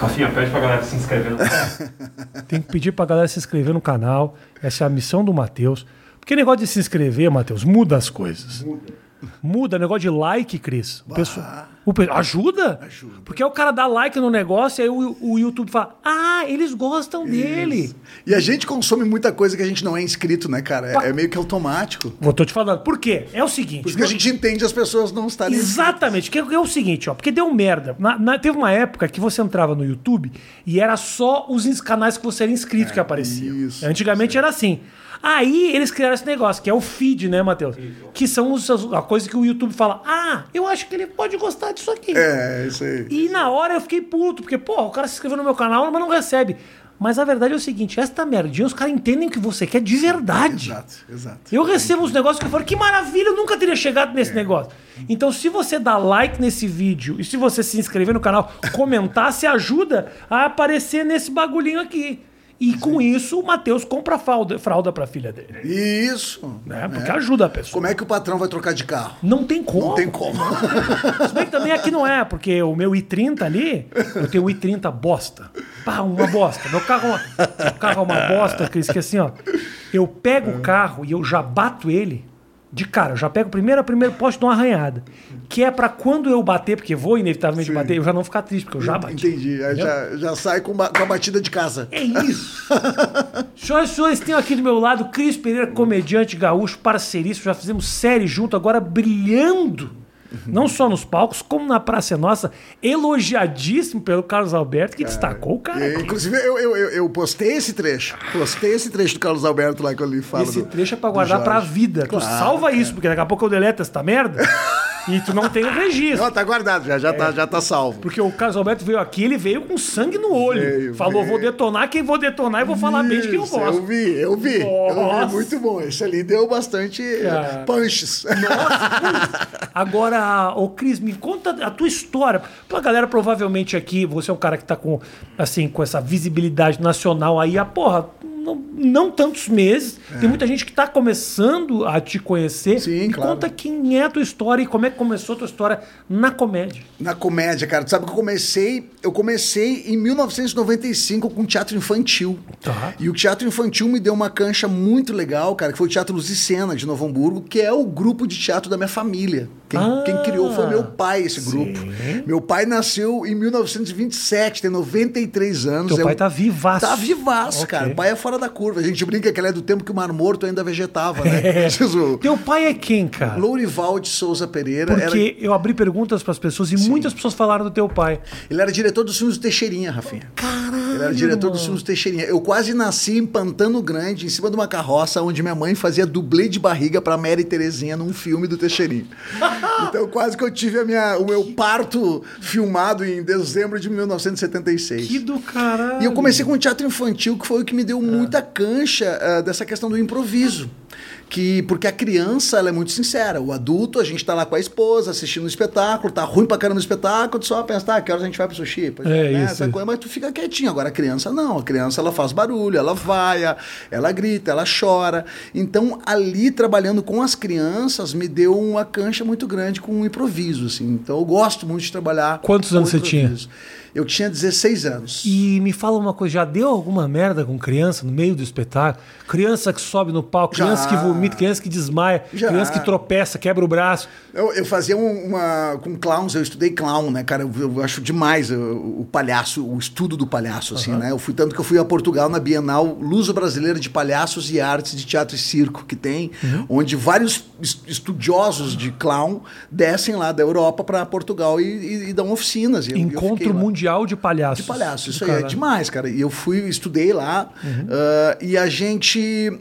Rafinha, pede pra galera se inscrever no canal. Tem que pedir pra galera se inscrever no canal. Essa é a missão do Matheus. Porque negócio de se inscrever, Matheus, muda as coisas. Muda. Muda, negócio de like, Cris. O pessoal, o pe- ajuda? Ajuda. Porque o cara dá like no negócio e aí o, o YouTube fala: Ah, eles gostam dele. E a gente consome muita coisa que a gente não é inscrito, né, cara? É, é meio que automático. Vou tô te falando. Por quê? É o seguinte. Por isso que a gente entende as pessoas não estarem. Exatamente, que é o seguinte, ó, porque deu merda. Na- na- teve uma época que você entrava no YouTube e era só os canais que você era inscrito que apareciam. isso, Antigamente era assim. Aí eles criaram esse negócio, que é o feed, né, Matheus? Que são os- a coisa que o YouTube fala: Ah, eu acho que ele pode gostar disso aqui. É, isso aí. E na hora eu fiquei puto, porque, pô, o cara se inscreveu no meu canal, mas não recebe. Mas a verdade é o seguinte: esta merdinha, os caras entendem que você quer de verdade. Exato, exato. Eu recebo uns negócios que eu falo, que maravilha, eu nunca teria chegado nesse É. negócio. Então, se você dá like nesse vídeo e se você se inscrever no canal, comentar, se ajuda a aparecer nesse bagulhinho aqui. E com isso, o Matheus compra fralda, fralda pra filha dele. Isso. Né? Porque ajuda a pessoa. Como é que o patrão vai trocar de carro? Não tem como. Não tem como. Se bem que também aqui não é, porque o meu i30 ali, eu tenho o i30 bosta. Pá, uma bosta. Meu carro, é uma- meu carro é uma bosta, Cris, que assim, ó. Eu pego o carro e eu já bato ele de cara. Eu já pego primeiro a primeiro poste de uma arranhada. Que é pra quando eu bater, porque vou inevitavelmente bater, eu já não ficar triste, porque eu já bati. Entendi. Aí já, já sai com, ba- com a batida de casa. É isso. Senhoras e senhores, tenho aqui do meu lado Cris Pereira, comediante gaúcho, parceiríssimo. Já fizemos série junto, agora brilhando. Não só nos palcos, como na Praça é Nossa, elogiadíssimo pelo Carlos Alberto, que destacou o cara. Aqui. inclusive, eu, eu, eu, eu postei esse trecho. Postei esse trecho do Carlos Alberto lá que eu lhe falo. Esse do- trecho é pra guardar pra vida. Claro, tu salva cara. isso, porque daqui a pouco eu deleto essa merda e tu não tem o registro. Não, tá guardado, já, já, tá, já tá salvo. Porque o Carlos Alberto veio aqui, ele veio com sangue no olho. Veio, Falou, veio. vou detonar quem vou detonar e vou falar bem de quem eu Isso, Eu gosto. vi, eu vi. Eu Nossa. vi, muito bom. Esse ali deu bastante Cara. punches. Agora, ô Cris, me conta a tua história. Pra galera, provavelmente aqui, você é um cara que tá com, assim, com essa visibilidade nacional aí, a porra, não, não tantos meses. Tem muita gente que tá começando a te conhecer. Sim, me claro. conta quem é a tua história e como é que começou a tua história na comédia. Na comédia, cara. Tu sabe que eu comecei. Eu comecei em 1995 com teatro infantil. Tá. E o teatro infantil me deu uma cancha muito legal, cara, que foi o Teatro Luz e Cena de Novo Hamburgo, que é o grupo de teatro da minha família. Quem, Ah, quem criou foi meu pai, esse grupo. Meu pai nasceu em 1927, tem 93 anos. Teu é pai um- tá vivaço. Tá vivaço, Ok. cara. O pai é fora da curva. A gente brinca que ele é do tempo que o Mar Morto ainda vegetava, né? É. Teu pai é quem, cara? Lourival de Souza Pereira. era- Porque eu abri perguntas pras pessoas e muitas pessoas falaram do teu pai. Ele era diretor dos filmes do Teixeirinha, Rafinha. Caralho! Ele era diretor dos filmes do Teixeirinha. Eu quase nasci em Pantano Grande, em cima de uma carroça, onde minha mãe fazia dublê de barriga pra Mary Terezinha num filme do Teixeirinha. então quase que eu tive a minha, o meu parto filmado em dezembro de 1976. Que do caralho. E eu comecei com o teatro infantil, que foi o que me deu muita cancha ah, dessa questão do improviso. Que, porque a criança ela é muito sincera. O adulto, a gente tá lá com a esposa, assistindo o espetáculo, tá ruim pra caramba o espetáculo, tu só pensa, tá, que horas a gente vai pro sushi? Pois É, né, isso, coisa, mas tu fica quietinho. Agora a criança não. A criança ela faz barulho, ela vai, ela grita, ela chora. Então, ali trabalhando com as crianças, me deu uma cancha muito grande com o improviso. Assim. Então, eu gosto muito de trabalhar. Quantos anos você tinha? Eu tinha 16 anos. E me fala uma coisa, já deu alguma merda com criança no meio do espetáculo? Criança que sobe no palco, Já. criança que vomita, criança que desmaia, Já. criança que tropeça, quebra o braço. Eu, eu fazia um- uma. Com clowns, eu estudei clown, né, cara? Eu, eu acho demais o, o palhaço, o estudo do palhaço, assim, né? Eu fui tanto que eu fui a Portugal na Bienal Luso-Brasileira de Palhaços e Artes de Teatro e Circo, que tem, onde vários es- estudiosos de clown descem lá da Europa para Portugal e, e- e dão oficinas. E eu- eu Encontro lá. Mundial de Palhaços. De palhaço, isso aí é caralho. demais, cara. E eu fui, estudei lá, ah, e a gente.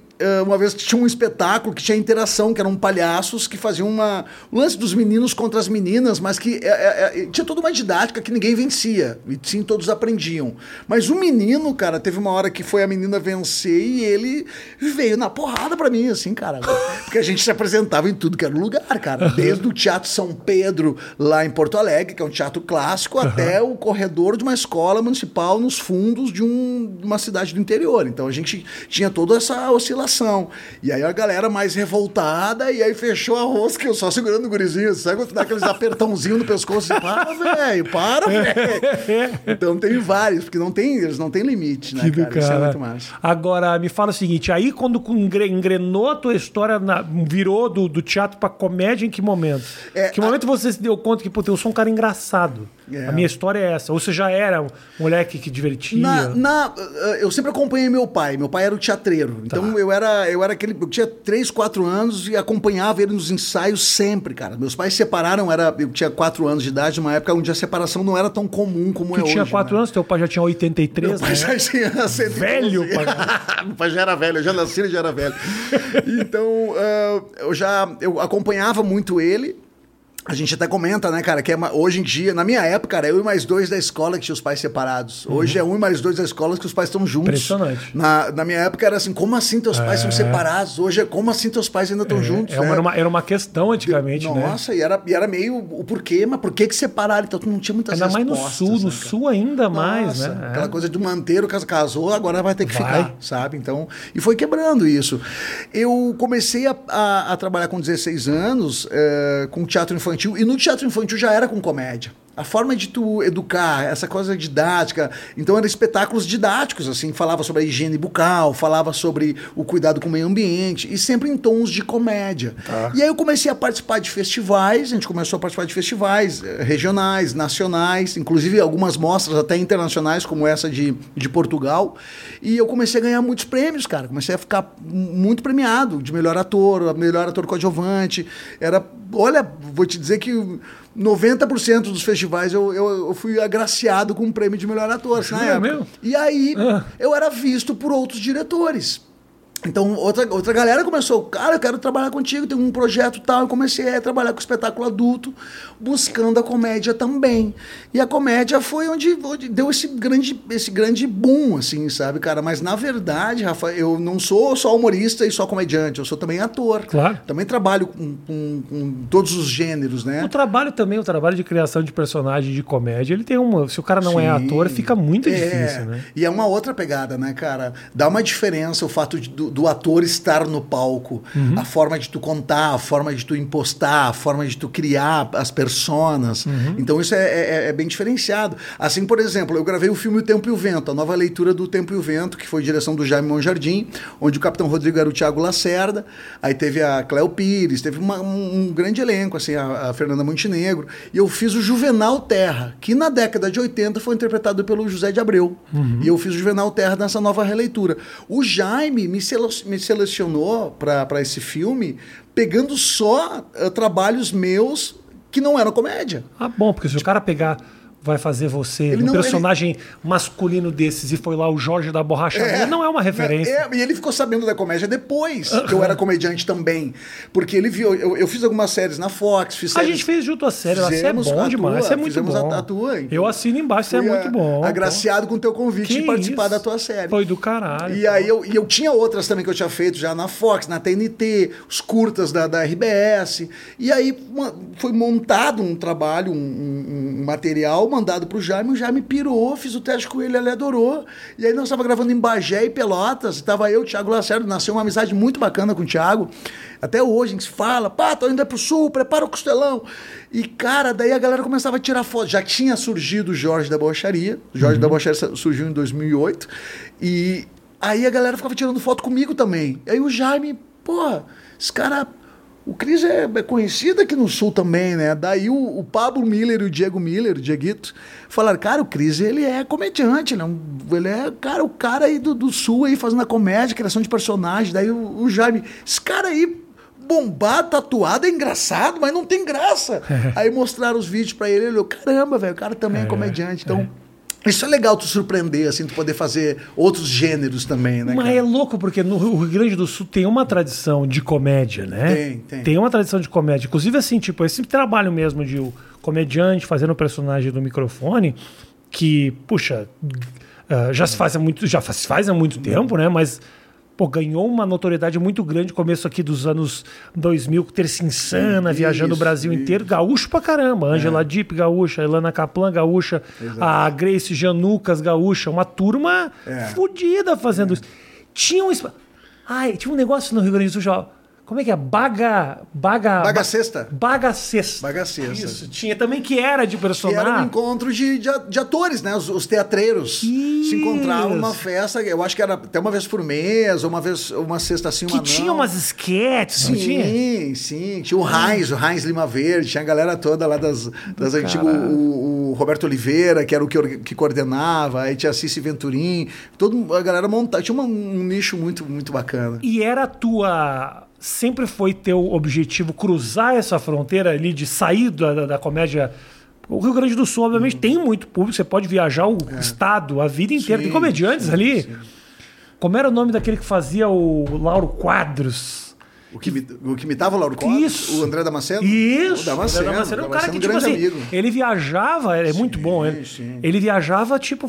Uma vez tinha um espetáculo que tinha interação, que eram palhaços que faziam uma. O lance dos meninos contra as meninas, mas que é, é, é, tinha toda uma didática que ninguém vencia. E sim, todos aprendiam. Mas o menino, cara, teve uma hora que foi a menina vencer e ele veio na porrada pra mim, assim, cara. Porque a gente se apresentava em tudo que era lugar, cara. Desde o Teatro São Pedro, lá em Porto Alegre, que é um teatro clássico, até o corredor de uma escola municipal nos fundos de um- de uma cidade do interior. Então a gente tinha toda essa oscilação. Revelação. E aí a galera mais revoltada, e aí fechou a rosca, eu só segurando o gurizinho. Sabe quando dá aqueles apertãozinhos no pescoço? E, para, velho, para, velho. Então tem vários, porque não tem, eles não têm limite, né, Que do cara? Isso é cara. muito massa. Agora, me fala o seguinte: aí quando engre- engrenou a tua história, na- virou do, do teatro pra comédia, em que momento? É, que momento você se deu conta que, puta, eu sou um cara engraçado? É. A minha história é essa. Ou você já era um moleque que divertia? Na, na- uh, eu sempre acompanhei meu pai. Meu pai era o teatreiro. Então eu era, eu era aquele. Eu tinha 3, 4 anos e acompanhava ele nos ensaios sempre, cara. Meus pais se separaram, era, eu tinha 4 anos de idade, numa época onde a separação não era tão comum como Tu é tinha hoje. 4 né? anos, teu pai já tinha 83, Meu pai né? já tinha 112. Velho, pai. Meu pai já era velho, eu já nasci e já era velho. Então, ah, eu já eu acompanhava muito ele. A gente até comenta, né, cara, que é uma- hoje em dia, na minha época, era eu e mais dois da escola que tinha os pais separados. Hoje é um e mais dois da escola que os pais estão juntos. Impressionante. Na, na minha época era assim, como assim teus pais são separados? Hoje é como assim teus pais ainda estão juntos? É uma- né? era, uma, era uma questão antigamente, né? Nossa, e, era, e era meio o porquê, mas por que que separaram? Então tu não tinha muitas Ainda mais no respostas, sul, né, no sul ainda mais, Nossa, né? Aquela É. coisa do manter, o caso casou, agora vai ter que Vai. ficar, sabe? Então, e foi quebrando isso. Eu comecei a, a- a trabalhar com 16 anos eh, com teatro infantil, e no teatro infantil já era com comédia. A forma de tu educar, essa coisa didática, então eram espetáculos didáticos, assim, falava sobre a higiene bucal, falava sobre o cuidado com o meio ambiente, e sempre em tons de comédia. E aí eu comecei a participar de festivais, a gente começou a participar de festivais eh, regionais, nacionais, inclusive algumas mostras até internacionais, como essa de, de Portugal. E eu comecei a ganhar muitos prêmios, cara. Comecei a ficar muito premiado de melhor ator, melhor ator coadjuvante. Era, olha, vou te dizer que 90% dos festivais eu, eu, eu fui agraciado com um prêmio de melhor ator assim, na Jura época. mesmo? E aí Ah. eu era visto por outros diretores. Então, outra, outra galera começou, cara, eu quero trabalhar contigo, tem um projeto tal. Eu comecei a trabalhar com espetáculo adulto, buscando a comédia também. E a comédia foi onde, onde deu esse grande, esse grande boom, assim, sabe, cara? Mas na verdade, Rafa, eu não sou só humorista e só comediante, eu sou também ator. Claro. Também trabalho com, com- com todos os gêneros, né? O trabalho também, o trabalho de criação de personagem de comédia, ele tem uma. Se o cara não é Sim. ator, fica muito É, difícil, né? E é uma outra pegada, né, cara? Dá uma diferença o fato de- do, do ator estar no palco, Uhum. a forma de tu contar, a forma de tu impostar, a forma de tu criar as personas. Uhum. Então isso é, é- é bem diferenciado. Assim, por exemplo, eu gravei o filme O Tempo e o Vento, a nova leitura do Tempo e o Vento, que foi direção do Jaime Monjardim, onde o Capitão Rodrigo era o Thiago Lacerda, aí teve a Cléo Pires, teve uma- um, um grande elenco, assim, a, a Fernanda Montenegro, e eu fiz o Juvenal Terra, que na década de 80 foi interpretado pelo José de Abreu. E eu fiz o Juvenal Terra nessa nova releitura. O Jaime me, sele- me selecionou para esse filme pegando só eh, trabalhos meus que não eram comédia. Ah, bom, porque se o cara pegar. Vai fazer você Ele um não- personagem masculino desses e foi lá o Jorge da Borracharia, não é uma referência. É, e ele ficou sabendo da comédia depois, que eu era comediante também. Porque ele viu. Eu, eu fiz algumas séries na Fox, fiz A séries. gente fez junto a série, você é bom a demais, você é muito bom. a- a tua, então. Eu assino embaixo, você é muito a- bom. Agraciado com o teu convite Que de participar isso? da tua série. Foi do caralho. E aí eu, e eu tinha outras também que eu tinha feito já na Fox, na TNT, os curtas da, da RBS. E aí uma- foi montado um trabalho, um, um- um material mandado pro Jaime, o Jaime pirou, fiz o teste com ele, ele adorou. E aí nós estávamos gravando em Bagé e Pelotas, estava eu, o Thiago Lacerda, nasceu uma amizade muito bacana com o Thiago. Até hoje a gente se fala, pá, tô indo pro sul, prepara o costelão. E, cara, daí a galera começava a tirar foto. Já tinha surgido o Jorge da Borracharia. O Jorge da Borracharia surgiu em 2008. E aí a galera ficava tirando foto comigo também. E aí o Jaime, pô, esse cara. O Cris é, é conhecido aqui no Sul também, né? Daí o, o Pablo Miller e o Diego Miller, o Dieguito, falaram, cara, o Cris, ele é comediante, é, um- ele é, cara, o cara aí do, do Sul aí fazendo a comédia, criação de personagem. Daí o, o Jaime, esse cara aí bombado, tatuado, é engraçado, mas não tem graça. aí mostraram os vídeos pra ele, ele olhou, caramba, velho, o cara também é, É, comediante. Então, isso é legal tu surpreender, assim, tu poder fazer outros gêneros também, né? Mas cara? é louco, porque no Rio Grande do Sul tem uma tradição de comédia, né? Tem, tem. Tem uma tradição de comédia. Inclusive, assim, tipo, esse trabalho mesmo de o comediante fazendo o personagem do microfone, que, puxa, ah, já se faz há muito, já se faz há muito tempo, né? Mas. Pô, ganhou uma notoriedade muito grande no começo aqui dos anos 2000, com Terça Insana, Isso, viajando o Brasil isso. inteiro. Gaúcho pra caramba. Angela Dipp, gaúcha. Elana Kaplan, gaúcha. A Grace Janucas, gaúcha. Uma turma É. fodida fazendo isso. Tinha um... Ai, tinha um negócio no Rio Grande do Sul. Como é que é? Baga. Baga. Bagacesta. Bagacesta. Bagacesta. Isso, tinha também que era de Que era um personagem. encontro de, de, de atores, né? Os, os teatreiros se encontravam numa Isso. festa, eu acho que era até uma vez por mês, ou uma vez, uma sexta assim, uma Que tinha não. umas sketches, não tinha? Sim, sim. Tinha o Heinz, o Heinz Lima Verde, tinha a galera toda lá das, das antigas. O, o Roberto Oliveira, que era o que, que coordenava, aí tinha a Cici Venturim, todo, a galera montava. Tinha uma- um nicho muito, muito bacana. E era a tua. Sempre foi teu objetivo cruzar essa fronteira ali de sair da, da, comédia. O Rio Grande do Sul, Uhum. obviamente, tem muito público, você pode viajar o estado a vida inteira. É. Sim, tem comediantes sim, ali. sim. Como era o nome daquele que fazia o Lauro Quadros? O que, o que imitava o Lauro Costa? Isso. O André Damasceno? Isso! O Damasceno. O Damasceno é um cara que, tipo grande assim, amigo. ele viajava, é muito bom, ele, sim. ele viajava, tipo,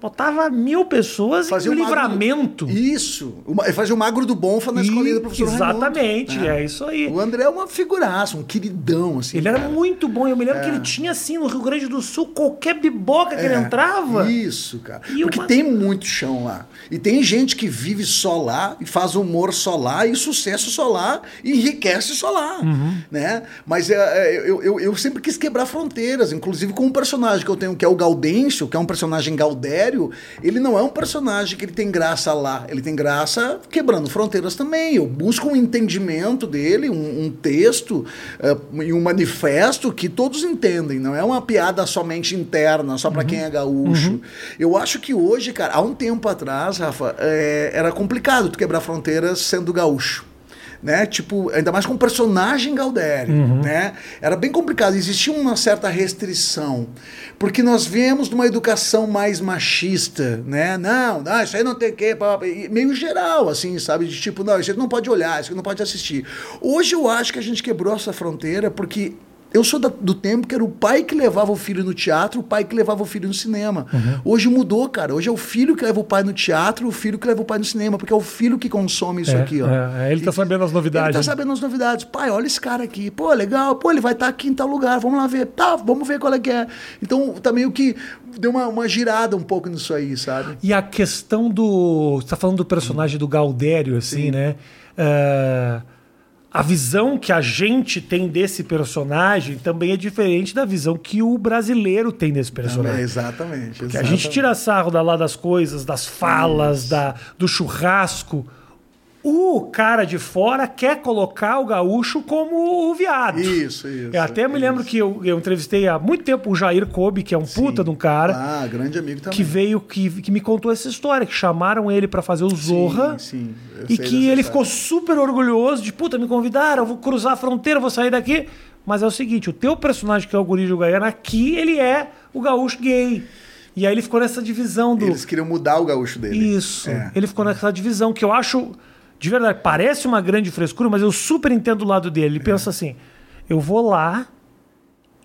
botava mil pessoas Fazia em um o magro- livramento. Isso. Uma- Ele fazia o Magro do Bonfa na escolinha do professor Exatamente, Raimundo, né? é isso aí. O André é uma figuraça, um queridão, assim. Ele era cara. muito bom. Eu me lembro É. que ele tinha, assim, no Rio Grande do Sul, qualquer biboca que ele É, entrava. Isso, cara. E Porque uma- tem muito chão lá. E tem gente que vive só lá, e faz humor só lá, e sucesso só lá, e enriquece só lá. Uhum. Né? Mas é, é, eu, eu, eu sempre quis quebrar fronteiras, inclusive com um personagem que eu tenho, que é o Gaudêncio, que é um personagem gaudério. Ele não é um personagem que ele tem graça lá, ele tem graça quebrando fronteiras também. Eu busco um entendimento dele, um, um texto eh, e um manifesto que todos entendem, não é uma piada somente interna, só para quem é gaúcho. Eu acho que hoje, cara, há um tempo atrás, Rafa, eh, era complicado tu quebrar fronteiras sendo gaúcho. Né? Tipo, ainda mais com um personagem Gaudério, né? Era bem complicado, existia uma certa restrição, porque nós viemos de uma educação mais machista, né? Não, não, isso aí não tem que, meio geral, assim, sabe? De tipo, não, isso aí não pode olhar, isso aí não pode assistir. Hoje eu acho que a gente quebrou essa fronteira porque eu sou da- do tempo que era o pai que levava o filho no teatro, o pai que levava o filho no cinema. Hoje mudou, cara. Hoje é o filho que leva o pai no teatro, o filho que leva o pai no cinema, porque é o filho que consome isso É, aqui, ó. é, ele tá sabendo as novidades. Ele tá sabendo as novidades. Pai, olha esse cara aqui. Pô, legal. Pô, ele vai estar aqui em tal lugar. Vamos lá ver. Tá, vamos ver qual é que é. Então, tá meio que deu uma, uma girada um pouco nisso aí, sabe? E a questão do. Você tá falando do personagem do Gaudério, assim, né? É, a visão que a gente tem desse personagem também é diferente da visão que o brasileiro tem desse É, personagem. exatamente. Que a gente tira sarro da lá das coisas, das falas, da, do churrasco. O cara de fora quer colocar o gaúcho como o viado. Isso, isso. Eu até me lembro que eu, eu entrevistei há muito tempo o Jair Kobe, que é um puta de um cara, Ah, grande amigo também. que veio, que, que me contou essa história, que chamaram ele pra fazer o Zorra. sim, eu e que ele história. ficou super orgulhoso de, puta, me convidaram, eu vou cruzar a fronteira, vou sair daqui. Mas é o seguinte, o teu personagem, que é o Guri de aqui ele é o gaúcho gay. E aí ele ficou nessa divisão do... Eles queriam mudar o gaúcho dele. Isso. É. Ele ficou nessa divisão que eu acho, de verdade, parece uma grande frescura, mas eu super entendo o lado dele. Ele pensa assim: eu vou lá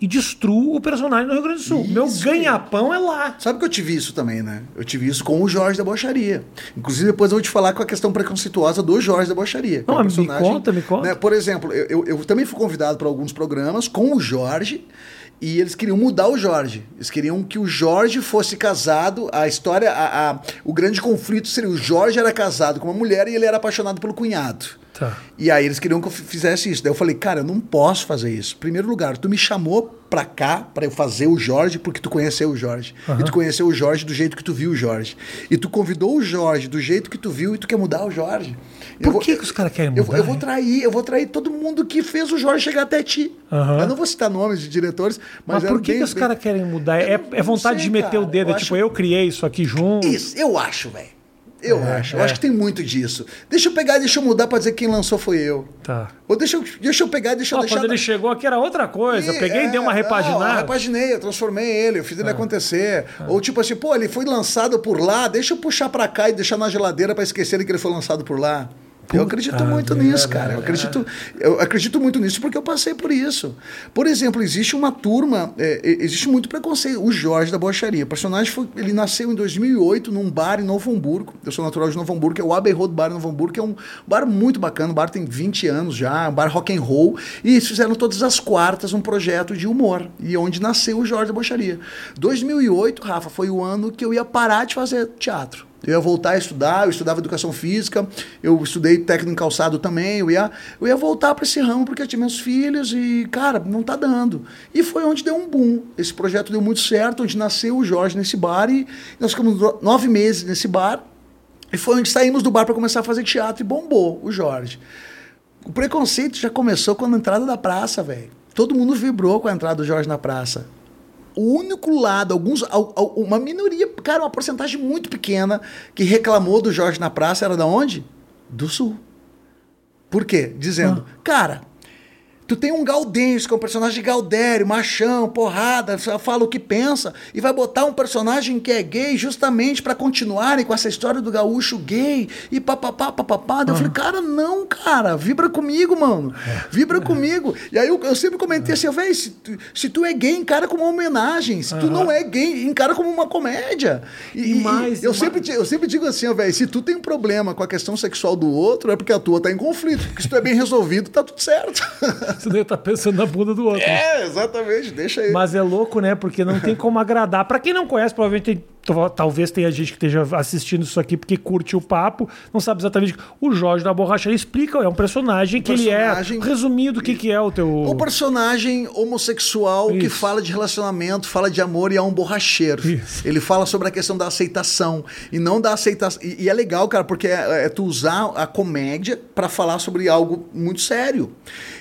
e destruo o personagem no Rio Grande do Sul. Meu Isso. ganha-pão é lá. Sabe que eu tive isso também, né? Eu tive isso com o Jorge da Bocharia. Inclusive, depois eu vou te falar com a questão preconceituosa do Jorge da Bocharia. Não, é mas me conta, me conta. né? Por exemplo, eu, eu, eu também fui convidado para alguns programas com o Jorge e eles queriam mudar o Jorge. Eles queriam que o Jorge fosse casado. A história, a, a- o grande conflito seria: o Jorge era casado com uma mulher e ele era apaixonado pelo cunhado. Tá. E aí eles queriam que eu fizesse isso. Daí eu falei, cara, eu não posso fazer isso. Primeiro lugar, tu me chamou pra cá pra eu fazer o Jorge porque tu conheceu o Jorge. E tu conheceu o Jorge do jeito que tu viu o Jorge. E tu convidou o Jorge do jeito que tu viu e tu quer mudar o Jorge. Eu Por vou- que, que os caras querem eu, mudar? eu vou hein? trair, eu vou trair todo mundo que fez o Jorge chegar até ti. Aham. Eu não vou citar nomes de diretores, mas, Mas por que, bem- que os caras querem mudar? É, Eu não- é vontade não de sei, meter o cara. dedo, Eu é tipo, acho- eu criei isso aqui junto. Isso, eu acho, velho. Eu É, acho. Eu é. acho que tem muito disso. Deixa eu pegar e deixa eu mudar pra dizer que quem lançou foi eu. Tá. Ou deixa eu, deixa eu pegar e deixa eu Ó, deixar. quando ele chegou aqui era outra coisa. Eu peguei e dei uma É, Não, eu repaginada. repaginei, eu transformei ele, eu fiz Ah. ele acontecer. Ou tipo assim, pô, ele foi lançado por lá, deixa eu puxar pra cá e deixar na geladeira pra esquecerem que ele foi lançado por lá. Eu acredito Puta muito merda, nisso, cara. Eu acredito, eu acredito muito nisso porque eu passei por isso. Por exemplo, existe uma turma, é, é, existe muito preconceito. O Jorge da Bocharia. O personagem foi, ele nasceu em 2008 num bar em Novo Hamburgo. Eu sou natural de Novo Hamburgo, é o Abbey Road Bar em Novo Hamburgo, que é um bar muito bacana. O bar tem 20 anos já, um bar rock and roll. E eles fizeram todas as quartas um projeto de humor. E onde nasceu o Jorge da Bocharia. 2008, Rafa, foi o ano que eu ia parar de fazer teatro. Eu ia voltar a estudar, eu estudava educação física, eu estudei técnico em calçado também, eu ia, eu ia voltar para esse ramo porque eu tinha meus filhos e, cara, não tá dando. E foi onde deu um boom. Esse projeto deu muito certo, onde nasceu o Jorge nesse bar e nós ficamos nove meses nesse bar. E foi onde saímos do bar para começar a fazer teatro e bombou o Jorge. O preconceito já começou com a entrada da praça, velho. Todo mundo vibrou com a entrada do Jorge na praça o único lado, alguns, uma minoria, cara, uma porcentagem muito pequena que reclamou do Jorge na praça era da onde? Do Sul. Por quê? Dizendo, ah. cara, Tu tem um Gaudêncio, que é um personagem Gaudério, machão, porrada, fala o que pensa, e vai botar um personagem que é gay justamente para continuarem com essa história do gaúcho gay e papapá, papapá. Uhum. Eu falei, cara, não, cara, vibra comigo, mano. Vibra comigo. E aí eu, eu sempre comentei assim, velho, se, tu, se tu é gay, encara como uma homenagem. Se tu não é gay, encara como uma comédia. E, e mais, eu, sempre, eu sempre digo assim, velho, se tu tem um problema com a questão sexual do outro, é porque a tua tá em conflito. Porque se tu é bem resolvido, tá tudo certo. Você deve estar tá pensando na bunda do outro. É, exatamente, deixa aí. Mas é louco, né? Porque não tem como agradar. Para quem não conhece, provavelmente tem talvez tenha gente que esteja assistindo isso aqui porque curte o papo, não sabe exatamente. O Jorge da Borracha ele explica, é um personagem que personagem... ele é. Resumindo, o que, que é o teu. O personagem homossexual isso. que fala de relacionamento, fala de amor e é um borracheiro. Isso. Ele fala sobre a questão da aceitação e não da aceitação. E, e é legal, cara, porque é, é tu usar a comédia para falar sobre algo muito sério.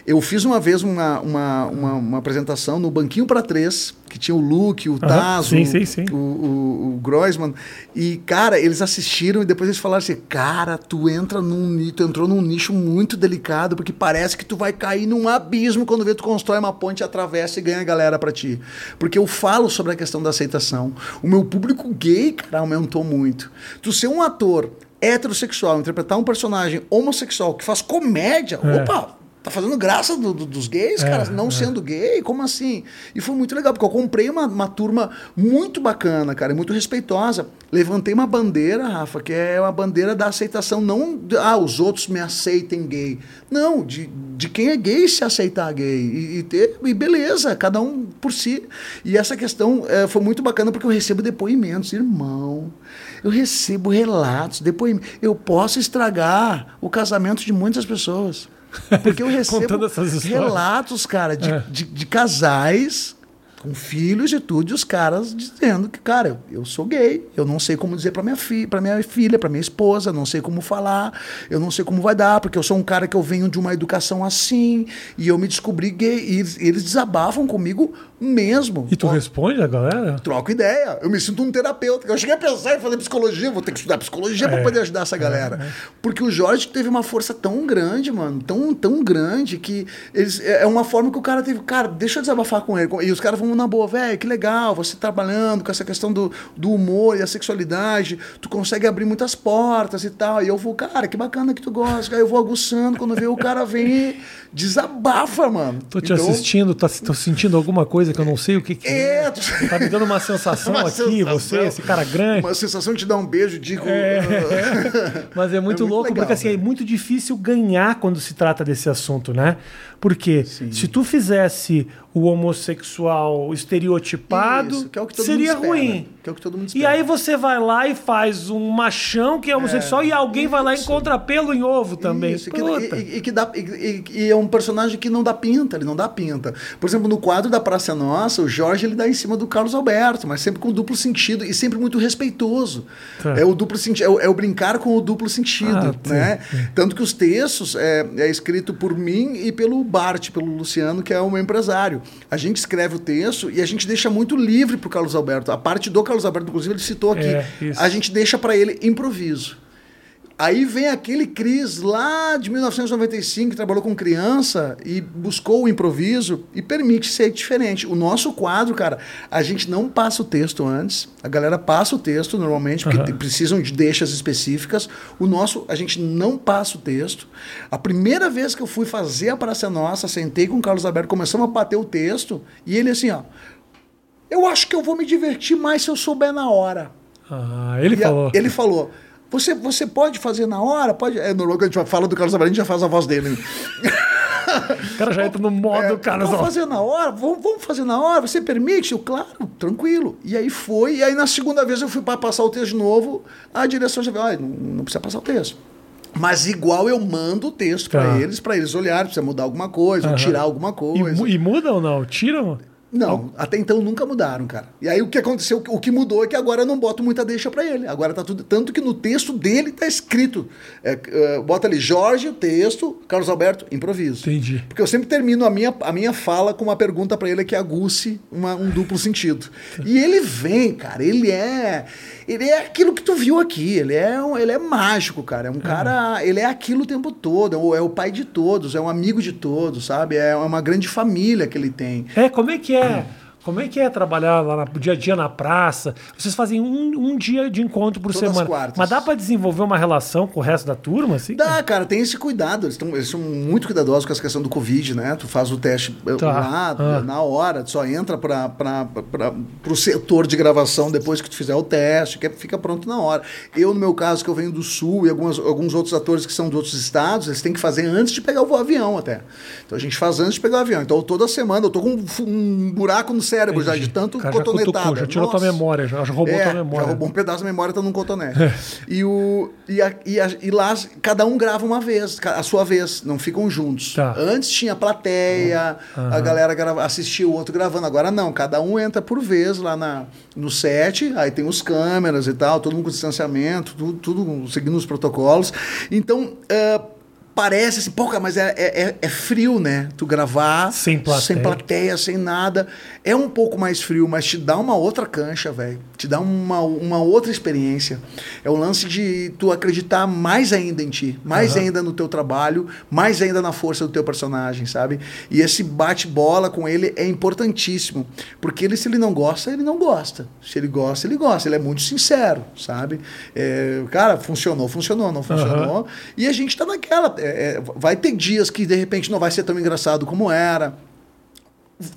Eu fiz uma vez uma, uma, uma, uma apresentação no Banquinho para Três que tinha o Luke, o Taz, sim, sim, sim. o, o, o Groisman. E, cara, eles assistiram e depois eles falaram assim: cara, tu entra num tu entrou num nicho muito delicado, porque parece que tu vai cair num abismo quando vê tu constrói uma ponte, atravessa e ganha a galera para ti. Porque eu falo sobre a questão da aceitação. O meu público gay, cara, aumentou muito. Tu ser um ator heterossexual, interpretar um personagem homossexual que faz comédia, é. opa, tá fazendo graça do, do, dos gays, é, cara, não é. sendo gay, como assim? E foi muito legal, porque eu comprei uma, uma turma muito bacana, cara, muito respeitosa. Levantei uma bandeira, Rafa, que é uma bandeira da aceitação, não, de, ah, os outros me aceitem gay. Não, de, de quem é gay se aceitar gay. E, e ter, e beleza, cada um por si. E essa questão é, foi muito bacana, porque eu recebo depoimentos, irmão. Eu recebo relatos, depoimentos. Eu posso estragar o casamento de muitas pessoas. Porque eu recebo relatos, cara, de, é. de, de, casais com filhos e tudo, e os caras dizendo que, cara, eu sou gay, eu não sei como dizer para minha, fi pra minha filha, para minha esposa, não sei como falar, eu não sei como vai dar, porque eu sou um cara que eu venho de uma educação assim, e eu me descobri gay, e eles, eles desabafam comigo mesmo. E tu Ó, responde a galera? Troco ideia. Eu me sinto um terapeuta. Eu cheguei a pensar em fazer psicologia, vou ter que estudar psicologia é. para poder ajudar essa galera. É, é. Porque o Jorge teve uma força tão grande, mano, tão, tão grande, que eles, é, é uma forma que o cara teve. Cara, deixa eu desabafar com ele. E os caras vão na boa, velho, que legal, você trabalhando com essa questão do, do humor e a sexualidade, tu consegue abrir muitas portas e tal. E eu vou, cara, que bacana que tu gosta. Aí eu vou aguçando, quando vê o cara vem desabafa, mano. Tô te então, assistindo, tá, tô sentindo alguma coisa que eu não sei o que, que é. é. Tá me dando uma sensação uma aqui, sensação, você, esse cara grande. Uma sensação de te dar um beijo, digo. É. Mas é muito é louco, muito legal, porque assim, é muito difícil ganhar quando se trata desse assunto, né? Porque Sim. se tu fizesse o homossexual estereotipado, Isso, é seria ruim. É. E aí você vai lá e faz um machão que é homossexual é, e alguém isso. vai lá e encontra pelo em ovo também. Isso, que, e, e, que dá, e, e, é um personagem que não dá pinta, ele não dá pinta. Por exemplo, no quadro da Praça Nossa, o Jorge ele dá em cima do Carlos Alberto, mas sempre com duplo sentido e sempre muito respeitoso. Tá. É o duplo sentido, é, o, é o brincar com o duplo sentido, ah, né? Tanto que os textos é, é escrito por mim e pelo Bart, pelo Luciano, que é um empresário. A gente escreve o texto e a gente deixa muito livre para o Carlos Alberto. A parte do Carlos Alberto, inclusive, ele citou aqui. É, a gente deixa para ele improviso. Aí vem aquele Cris lá de 1995 que trabalhou com criança e buscou o improviso e permite ser diferente. O nosso quadro, cara, a gente não passa o texto antes, a galera passa o texto normalmente porque uhum. precisam de deixas específicas. O nosso, a gente não passa o texto. A primeira vez que eu fui fazer a Praça Nossa, sentei com o Carlos Alberto, começamos a bater o texto e ele assim, ó, eu acho que eu vou me divertir mais se eu souber na hora. Ah, ele e falou. A, ele falou. Você, você pode fazer na hora? Pode. É normal que a gente fala do Carlos Alberto, a gente já faz a voz dele. O cara já entra no modo, É, cara. vamos fazer na hora? Vamos, vamos fazer na hora? Você permite? Eu, claro, tranquilo. E aí foi, e aí na segunda vez eu fui para passar o texto de novo, a direção já veio, "Olha, não, não precisa passar o texto. Mas igual eu mando o texto Tá. para eles, para eles olharem, precisa mudar alguma coisa, ou Aham. tirar alguma E, coisa. mu- e muda ou não? Tiram? Não, até então nunca mudaram, cara. E aí o que aconteceu, o que mudou é que agora eu não boto muita deixa pra ele. Agora tá tudo. Tanto que no texto dele tá escrito. é, é, bota ali, Jorge, texto, Carlos Alberto, improviso. Entendi. Porque eu sempre termino a minha, a minha fala com uma pergunta pra ele que aguce uma- um duplo sentido. E ele vem, cara, ele é. Ele é aquilo que tu viu aqui. Ele é, um- ele é mágico, cara. É um cara. Ele é aquilo o tempo todo. É é o pai de todos, é um amigo de todos, sabe? É uma grande família que ele tem. É, como é que é? Como é que é trabalhar lá no dia a dia na praça? Vocês fazem um, um dia de encontro por Todas as semana. quartas. Mas dá pra desenvolver uma relação com o resto da turma, assim? Dá, cara, tem esse cuidado. Eles, tão- eles são muito cuidadosos com essa questão do Covid, né? Tu faz o teste eh, Tá. lá, Ah. na hora, tu só entra para o setor de gravação depois que tu fizer o teste, que é- fica pronto na hora. Eu, no meu caso, que eu venho do Sul e algumas, alguns outros atores que são de outros estados, eles têm que fazer antes de pegar o avião até. Então a gente faz antes de pegar o avião. Então toda semana eu tô com um, um buraco no cérebro já, de tanto cara já cotonetada. cutucou, já tirou tua Nossa. memória, já, já roubou É, tua memória. Já roubou um pedaço da memória, tá num cotonete. e, o, e, a- e, a- e lá, cada um grava uma vez, a sua vez, não ficam juntos. Tá. Antes tinha plateia, a galera grava, assistia o outro gravando. Agora não, cada um entra por vez lá na, no set, aí tem os câmeras e tal, todo mundo com distanciamento, tudo, tudo seguindo os protocolos. Então. é, Parece assim, pô, cara, mas é, é, é- é frio, né? Tu gravar Sem plateia. sem plateia, sem nada. É um pouco mais frio, mas te dá uma outra cancha, velho. Te dá uma, uma outra experiência. É o lance de tu acreditar mais ainda em ti, mais Aham. ainda no teu trabalho, mais ainda na força do teu personagem, sabe? E esse bate-bola com ele é importantíssimo. Porque ele, se ele não gosta, ele não gosta. Se ele gosta, ele gosta. Ele é muito sincero, sabe? É, cara, funcionou, funcionou, não funcionou. E a gente tá naquela. É, é, vai ter dias que de repente não vai ser tão engraçado como era.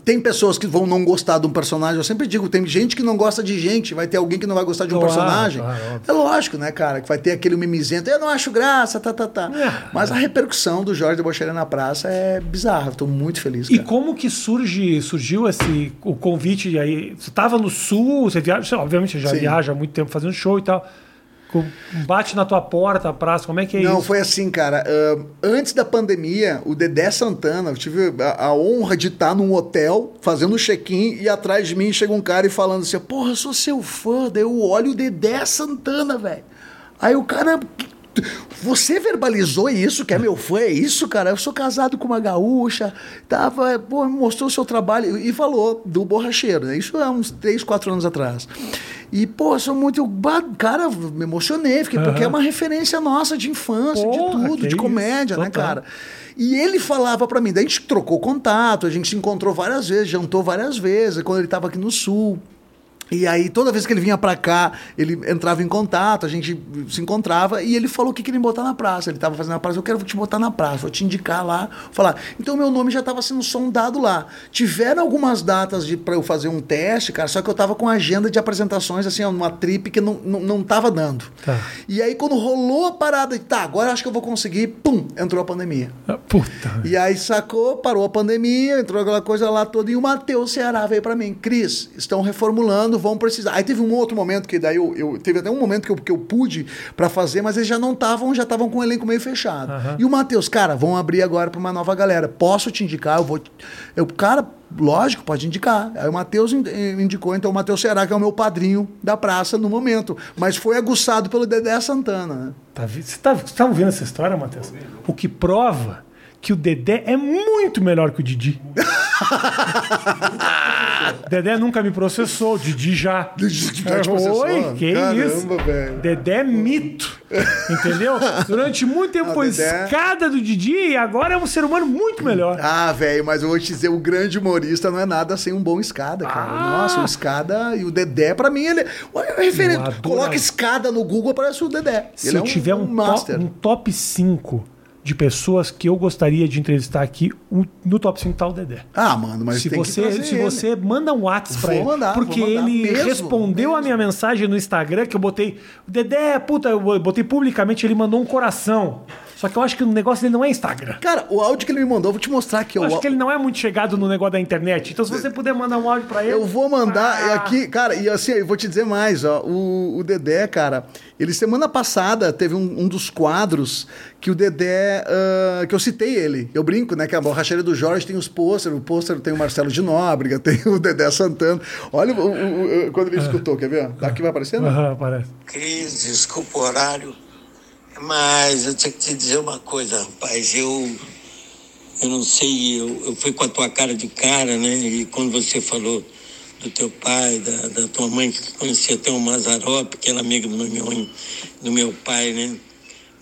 Tem pessoas que vão não gostar de um personagem. Eu sempre digo, tem gente que não gosta de gente, vai ter alguém que não vai gostar de um Claro, personagem. claro, é lógico, né, cara? Que vai ter aquele mimizento. Eu não acho graça, tá, tá, tá. É. Mas a repercussão do Jorge Debocharia na praça é bizarra. Estou muito feliz, E cara. como que surge, surgiu esse o convite aí? Você estava no sul, você viaja, obviamente você já Sim. viaja há muito tempo fazendo show e tal. Com- Bate na tua porta, praça, como é que é Não, isso? foi assim, cara. ah, antes da pandemia, o Dedé Santana, eu tive a, a honra de estar num hotel fazendo check-in e atrás de mim chega um cara e falando assim: Porra, eu sou seu fã. Daí eu olho o Dedé Santana, velho. Aí o cara. Você verbalizou isso, que é meu fã, é isso, cara? Eu sou casado com uma gaúcha, tava, pô, mostrou o seu trabalho e falou do borracheiro, né? Isso há uns 3, 4 anos atrás. E, pô, sou muito. Cara, me emocionei, fiquei, porque é uma referência nossa de infância, Porra, de tudo, de isso, comédia, né, total. cara? E ele falava pra mim, daí a gente trocou contato, a gente se encontrou várias vezes, jantou várias vezes, quando ele tava aqui no Sul. E aí, toda vez que ele vinha pra cá, ele entrava em contato, a gente se encontrava e ele falou que queria me botar na praça. Ele tava fazendo a praça, eu quero te botar na praça, vou te indicar lá. Falar. Então, meu nome já tava sendo sondado lá. Tiveram algumas datas pra eu fazer um teste, cara, só que eu tava com agenda de apresentações, assim, ó, numa trip que não, não, não tava dando. Tá. E aí, quando rolou a parada, de, tá, agora acho que eu vou conseguir, pum, entrou a pandemia. Ah, Puta. E aí sacou, parou a pandemia, entrou aquela coisa lá toda, e o Matheus Ceará veio pra mim, Cris, estão reformulando, vão precisar. Aí teve um outro momento que daí eu, eu- teve até um momento que eu, que eu pude pra fazer, mas eles já não estavam, já estavam com o elenco meio fechado. Aham. E o Matheus, cara, vão abrir agora pra uma nova galera. Posso te indicar? Eu vou. Eu, cara, lógico, pode indicar. Aí o Matheus in- indicou, então o Matheus Ceará, que é o meu padrinho da praça no momento. Mas foi aguçado pelo Dedé Santana, né? Tá Você tá, você tá ouvindo essa história, Matheus? O que prova que o Dedé é muito melhor que o Didi. Dedé nunca me processou, Didi já. Já te processou? Oi, que Caramba, isso? velho. Dedé é mito. Entendeu? Durante muito tempo Ah, foi Dedé- escada do Didi e agora é um ser humano muito melhor. Ah, velho, mas eu vou te dizer, o grande humorista não é nada sem um bom escada, cara. Ah! Nossa, o escada e o Dedé, pra mim, ele é referente. Coloca escada no Google, aparece o Dedé. Se ele eu é um, tiver um, master. top, um top 5 de pessoas que eu gostaria de entrevistar aqui, no top 5 tá o Dedé. Ah, mano, mas se você, se ele. você manda um WhatsApp pra Vou ele, mandar, porque mandar ele mesmo, respondeu a mesmo. minha mensagem no Instagram que eu botei, Dedé, puta, eu botei publicamente, ele mandou um coração. Só que eu acho que o negócio dele não é Instagram. Cara, o áudio que ele me mandou, eu vou te mostrar aqui. Eu o acho au- que ele não é muito chegado no negócio da internet. Então, se você puder mandar um áudio pra ele. Eu vou mandar Ah. aqui, cara, e assim, eu vou te dizer mais, ó. O, o Dedé, cara, ele semana passada teve um, um dos quadros que o Dedé. ah, que eu citei ele. Eu brinco, né? Que a borracharia do Jorge tem os pôster, o pôster tem o Marcelo de Nóbrega, tem o Dedé Santana. Olha o, o- o- quando ele escutou, quer ver? Aqui vai aparecendo? Aham, parece. Cris, desculpa o horário, mas eu tenho que te dizer uma coisa, rapaz. Eu, eu não sei, eu, eu fui com a tua cara de cara, né? E quando você falou do teu pai, da, da tua mãe, que conhecia até o Mazarop, que era amigo do meu, do meu pai, né?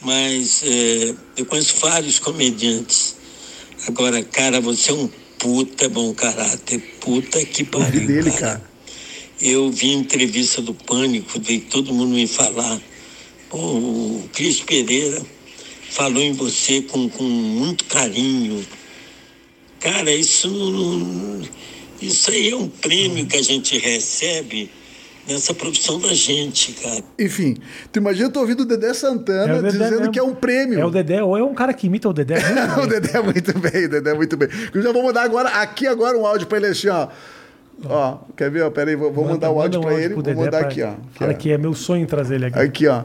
Mas eh, eu conheço vários comediantes. Agora, cara, você é um puta bom caráter. Puta que pariu, dele, cara. cara. Eu vi a entrevista do Pânico, veio todo mundo me falar. O Cris Pereira falou em você com, com muito carinho. Cara, isso, isso aí é um prêmio que a gente recebe nessa profissão da gente, cara. Enfim, tu imagina tu ouvindo o Dedé Santana É o Dedé dizendo mesmo. que é um prêmio. É o Dedé, ou é um cara que imita o Dedé. muito o bem. Dedé é muito bem, o Dedé é muito bem. Eu já vou mandar agora, aqui agora um áudio pra ele assim, ó. Ó, quer ver? Ó, Pera aí, vou, vou mandar o áudio Manda um pra ele. pro Vou mandar pra- aqui, ó. Aqui, Fala ó. que é meu sonho trazer ele aqui. Aqui, ó.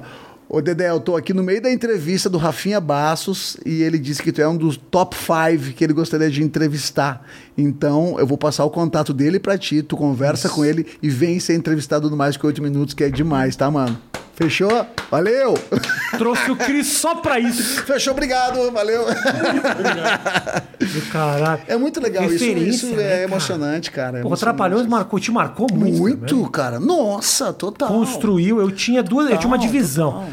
Ô, Dedé, eu tô aqui no meio da entrevista do Rafinha Bassos e ele disse que tu é um dos top 5 que ele gostaria de entrevistar. Então, eu vou passar o contato dele pra ti, tu conversa com ele e vem ser entrevistado no mais que 8 minutos, que é demais, tá, mano? Fechou? Valeu! Trouxe o Cris só pra isso. Fechou, obrigado, valeu. Caralho. É muito legal isso, Referência, isso né, é cara? emocionante, cara. é Pô. Trapalhões marcou, te marcou muito. Muito, também. cara. Nossa, total. Construiu, eu tinha duas, eu tinha uma Total, divisão. total.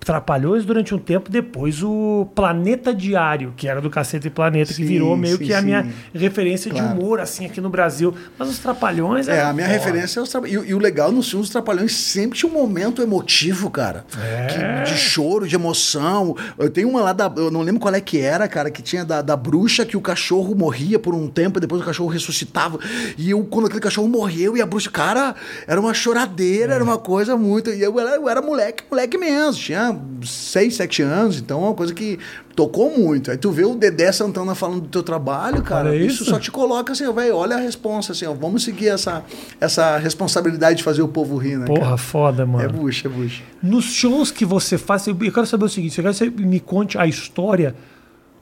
Trapalhões durante um tempo, depois o Planeta Diário, que era do Cacete e Planeta, que Sim, virou meio sim, que a sim. minha referência Claro. de humor, assim, aqui no Brasil. Mas os Trapalhões É, a minha foda. referência é os Trapalhões. E, e o legal nos filmes dos Trapalhões sempre tinha um momento emotivo, cara. É. Que- de choro, de emoção. Eu tenho uma lá da. Eu não lembro qual é que era, cara, que tinha da, da bruxa que o cachorro morria por um tempo e depois o cachorro ressuscitava. E eu, quando aquele cachorro morreu e a bruxa. Cara, era uma choradeira, É. era uma coisa muito. E eu era, eu era moleque, moleque mesmo. Tinha seis, sete anos, então é uma coisa que tocou muito. Aí tu vê o Dedé Santana falando do teu trabalho, cara. Isso isso. só te coloca assim, velho, olha a responsa, assim, ó, vamos seguir essa, essa responsabilidade de fazer o povo rir, né? Porra, cara? foda, É mano. bucha, é bucha. Nos shows que você faz, eu eu quero saber o seguinte: eu quero que você me conte a história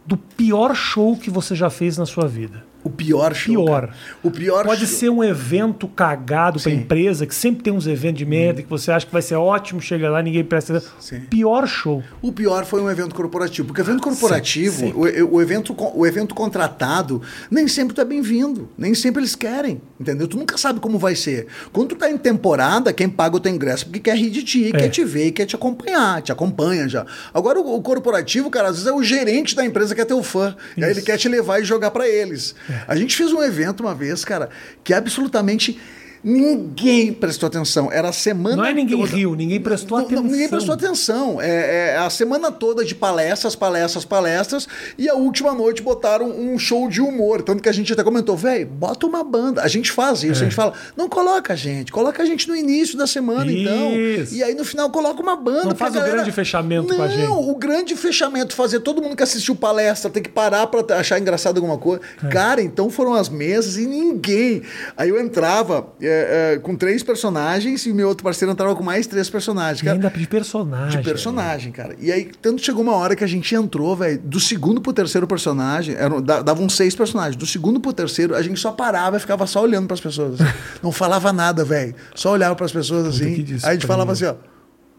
do pior show que você já fez na sua vida. O pior show. Pior. cara. O pior Pode show- ser um evento cagado pra Sim. empresa, que sempre tem uns eventos de merda, que você acha que vai ser ótimo, chega lá ninguém presta atenção. Sim. Pior show. O pior foi um evento corporativo. Porque evento corporativo, Sim, sim. O, o evento, o evento contratado, nem sempre tu é bem-vindo. Nem sempre eles querem. Entendeu? Tu nunca sabe como vai ser. Quando tu tá em temporada, quem paga o teu ingresso é porque quer rir de ti, É. quer te ver, quer te acompanhar, te acompanha já. Agora, o, o corporativo, cara, às vezes é o gerente da empresa que é teu fã. E aí ele Isso. quer te levar e jogar pra eles. A gente fez um evento uma vez, cara, que absolutamente. Ninguém prestou atenção. Era a semana. Não é ninguém toda- riu, ninguém prestou Não, não, atenção. ninguém prestou atenção. É, é a semana toda de palestras, palestras, palestras. E a última noite botaram um show de humor. Tanto que a gente até comentou, velho, bota uma banda. A gente faz isso. É. A gente fala, não coloca a gente. Coloca a gente no início da semana, então. Isso. E aí no final coloca uma banda. Não faz o grande fechamento com a gente. Não, o grande fechamento, fazer todo mundo que assistiu palestra ter que parar pra achar engraçado alguma coisa. É. Cara, então foram as mesas e ninguém. Aí eu entrava é, é, com três personagens e meu outro parceiro entrava com mais três personagens. E Cara. ainda de personagem. De personagem, cara. E aí, tanto chegou uma hora que a gente entrou, velho, do segundo pro terceiro personagem, eram, da- davam seis personagens. Do segundo pro terceiro, a gente só parava e ficava só olhando pras pessoas. assim. Não falava nada, velho. Só olhava pras pessoas assim. Aí a gente falava assim, ó.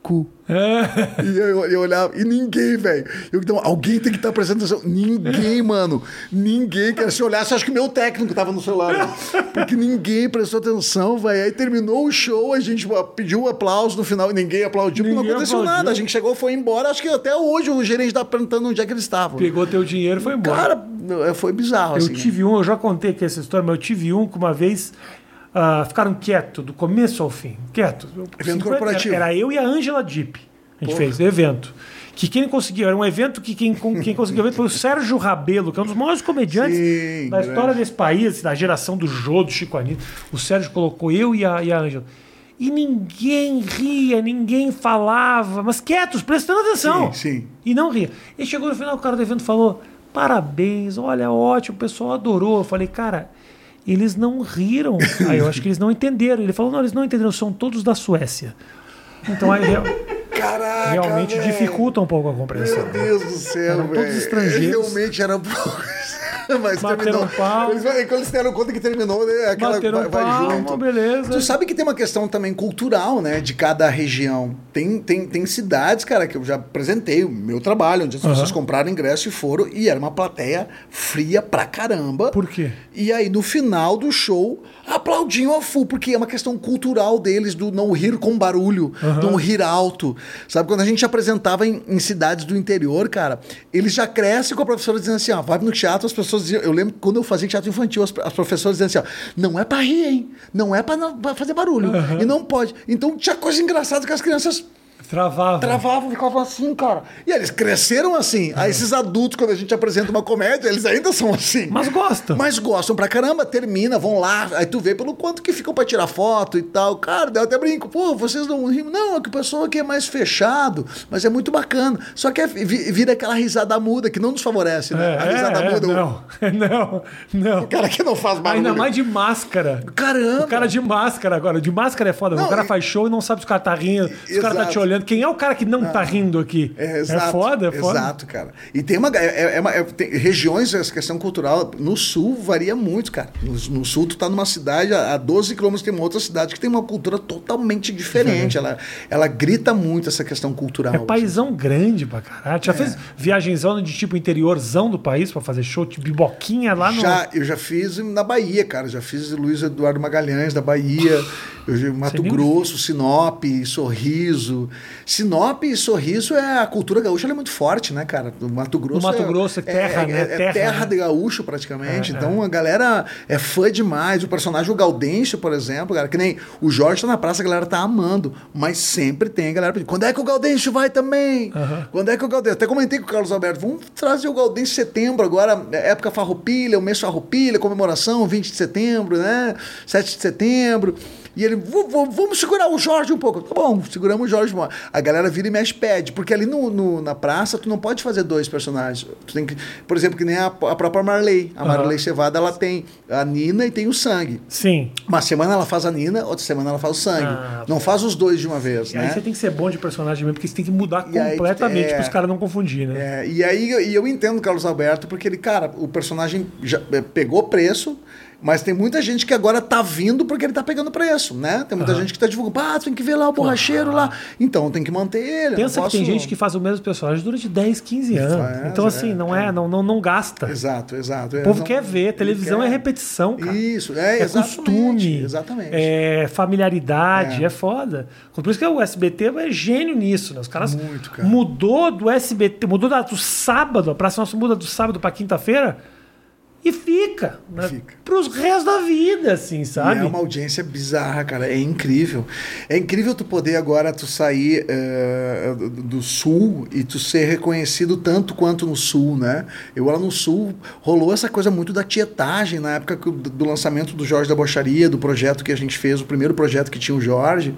Cu. E eu, eu olhava, e ninguém, velho. Então, alguém tem que estar prestando atenção. Ninguém, mano. Ninguém. Cara, se olhasse, acho que meu técnico tava no celular. né? Porque ninguém prestou atenção, velho. Aí terminou o show, a gente pediu um aplauso no final e ninguém aplaudiu, porque Ninguém não aconteceu aplaudiu. nada. A gente chegou, foi embora. Acho que até hoje o gerente tá perguntando onde é que eles estavam. Pegou teu dinheiro e foi embora. Cara, é, foi bizarro, Eu assim. tive um, eu já contei aqui essa história, mas eu tive um que uma vez ah, ficaram quietos, do começo ao fim. Quietos. Evento corporativo. Era, era eu e a Angela Dipp. A gente Porra. fez evento. Que quem conseguiu, era um evento que quem, com- quem conseguiu o evento foi o Sérgio Rabelo, que é um dos maiores comediantes Sim, da história grande. desse país, da geração do Jô, do Chico Anísio. O Sérgio colocou eu e a, e a Ângela. E ninguém ria, ninguém falava, mas quietos, prestando atenção. Sim, sim. E não ria. E chegou no final, o cara do evento falou: parabéns, olha, ótimo, o pessoal adorou. Eu falei, cara, eles não riram. Aí eu acho que eles não entenderam. Ele falou: não, eles não entenderam, são todos da Suécia. Então aí real- Caraca, realmente velho. dificulta um pouco a compreensão. Meu Deus do céu, Eram todos velho. estrangeiros. Realmente era. Mas Bateram terminou. palma. Eles, quando eles deram conta que terminou, né? Aquela Bateram vai, vai junto. beleza. Tu sabe que tem uma questão também cultural, né? De cada região. Tem, tem, tem cidades, cara, que eu já apresentei o meu trabalho, onde as pessoas compraram ingresso e foram, e era uma plateia fria pra caramba. Por quê? E aí, no final do show, aplaudiam a full, porque é uma questão cultural deles, do não rir com barulho, não rir alto. Sabe, quando a gente apresentava em, em cidades do interior, cara, eles já crescem com a professora dizendo assim, ó, vai no teatro, as pessoas diziam, eu lembro que quando eu fazia teatro infantil, as, as professoras diziam assim, ó, não é pra rir, hein? Não é pra fazer barulho. E não pode. Então tinha coisa engraçada que as crianças Travava. travavam, ficavam assim, cara. E eles cresceram assim. Aí esses adultos, quando a gente apresenta uma comédia, eles ainda são assim. Mas gostam. Mas gostam pra caramba, termina, vão lá, aí tu vê pelo quanto que ficam pra tirar foto e tal. Cara, eu até brinco, pô, vocês não rimam. Não, é que o pessoal aqui é mais fechado, mas é muito bacana. Só que é, vi- vira aquela risada muda que não nos favorece, né? É, a risada é, muda. o- Não, não, não. O cara que não faz barulho. Ainda mais de máscara. Caramba! O cara de máscara agora. De máscara é foda. Não, o cara e- faz show e não sabe se o cara tá rindo, se o cara tá te olhando. Quem é o cara que não, tá rindo aqui? É, exato, foda, é foda. Exato, cara. E tem uma. É, é uma- é- tem regiões, essa questão cultural, no sul varia muito, cara. No, no sul, tu tá numa cidade, a a 12 quilômetros tem uma outra cidade que tem uma cultura totalmente diferente. Ela, ela grita muito essa questão cultural. É paizão grande pra caralho. É. Já fez viagenzão de tipo interiorzão do país pra fazer show, tipo biboquinha lá no. Já, eu já fiz na Bahia, cara. Já fiz Luiz Eduardo Magalhães da Bahia, eu, Mato Grosso, Sinop, Sorriso. Sinop e Sorriso é a cultura gaúcha ela é muito forte, né, cara? No Mato Grosso. Mato Grosso é terra, é, né? É, Terra, terra, né? de gaúcho, praticamente. É, então a galera é fã demais. O personagem, o Gaudêncio, por exemplo, cara, que nem o Jorge tá na praça, a galera tá amando. Mas sempre tem a galera pedindo, quando é que o Gaudêncio vai também? Quando é que o Gaudêncio... Até comentei com o Carlos Alberto, vamos trazer o Gaudêncio em setembro agora, é época farroupilha, o mês farroupilha, comemoração, 20 de setembro, né? 7 de setembro. E ele, "V- v- vamos segurar o Jorge um pouco. Tá bom, seguramos o Jorge. A galera vira e mexe pede, porque ali no, no- na praça tu não pode fazer dois personagens. Tu tem que, por exemplo, que nem a, a própria Marley. A Aham. Marley Cevada, ela tem a Nina e tem o sangue. Sim. Uma semana ela faz a Nina, outra semana ela faz o sangue. Ah, não faz os dois de uma vez, E aí né? você tem que ser bom de personagem mesmo, porque você tem que mudar E aí completamente é. pros caras não confundir, né? É, e aí e eu entendo o Carlos Alberto, porque ele, cara, o personagem já é, pegou preço, mas tem muita gente que agora tá vindo porque ele tá pegando preço, né? Tem muita gente que tá divulgando, ah, tem que ver lá o borracheiro lá. Então tem que manter ele. Pensa não que tem posso- gente que faz o mesmo personagem durante 10, 15 anos. Faz, então, assim, é, não é, não, não, não gasta. Exato, exato. O povo quer ver, televisão é repetição, cara. Isso, é, É costume, Exatamente. é familiaridade, É. é. foda. Por isso que o SBT é gênio nisso, né? Os caras Muito, cara. mudou do SBT, mudou do sábado, a Praça Nossa muda do sábado pra quinta-feira e fica, né? Fica. Pros restos da vida, assim, sabe? E é uma audiência bizarra, cara. É incrível. É incrível tu poder agora tu sair eh, do, sul e tu ser reconhecido tanto quanto no sul, né? Eu lá no sul rolou essa coisa muito da tietagem na época do lançamento do Jorge da Bocharia, do projeto que a gente fez, o primeiro projeto que tinha o Jorge.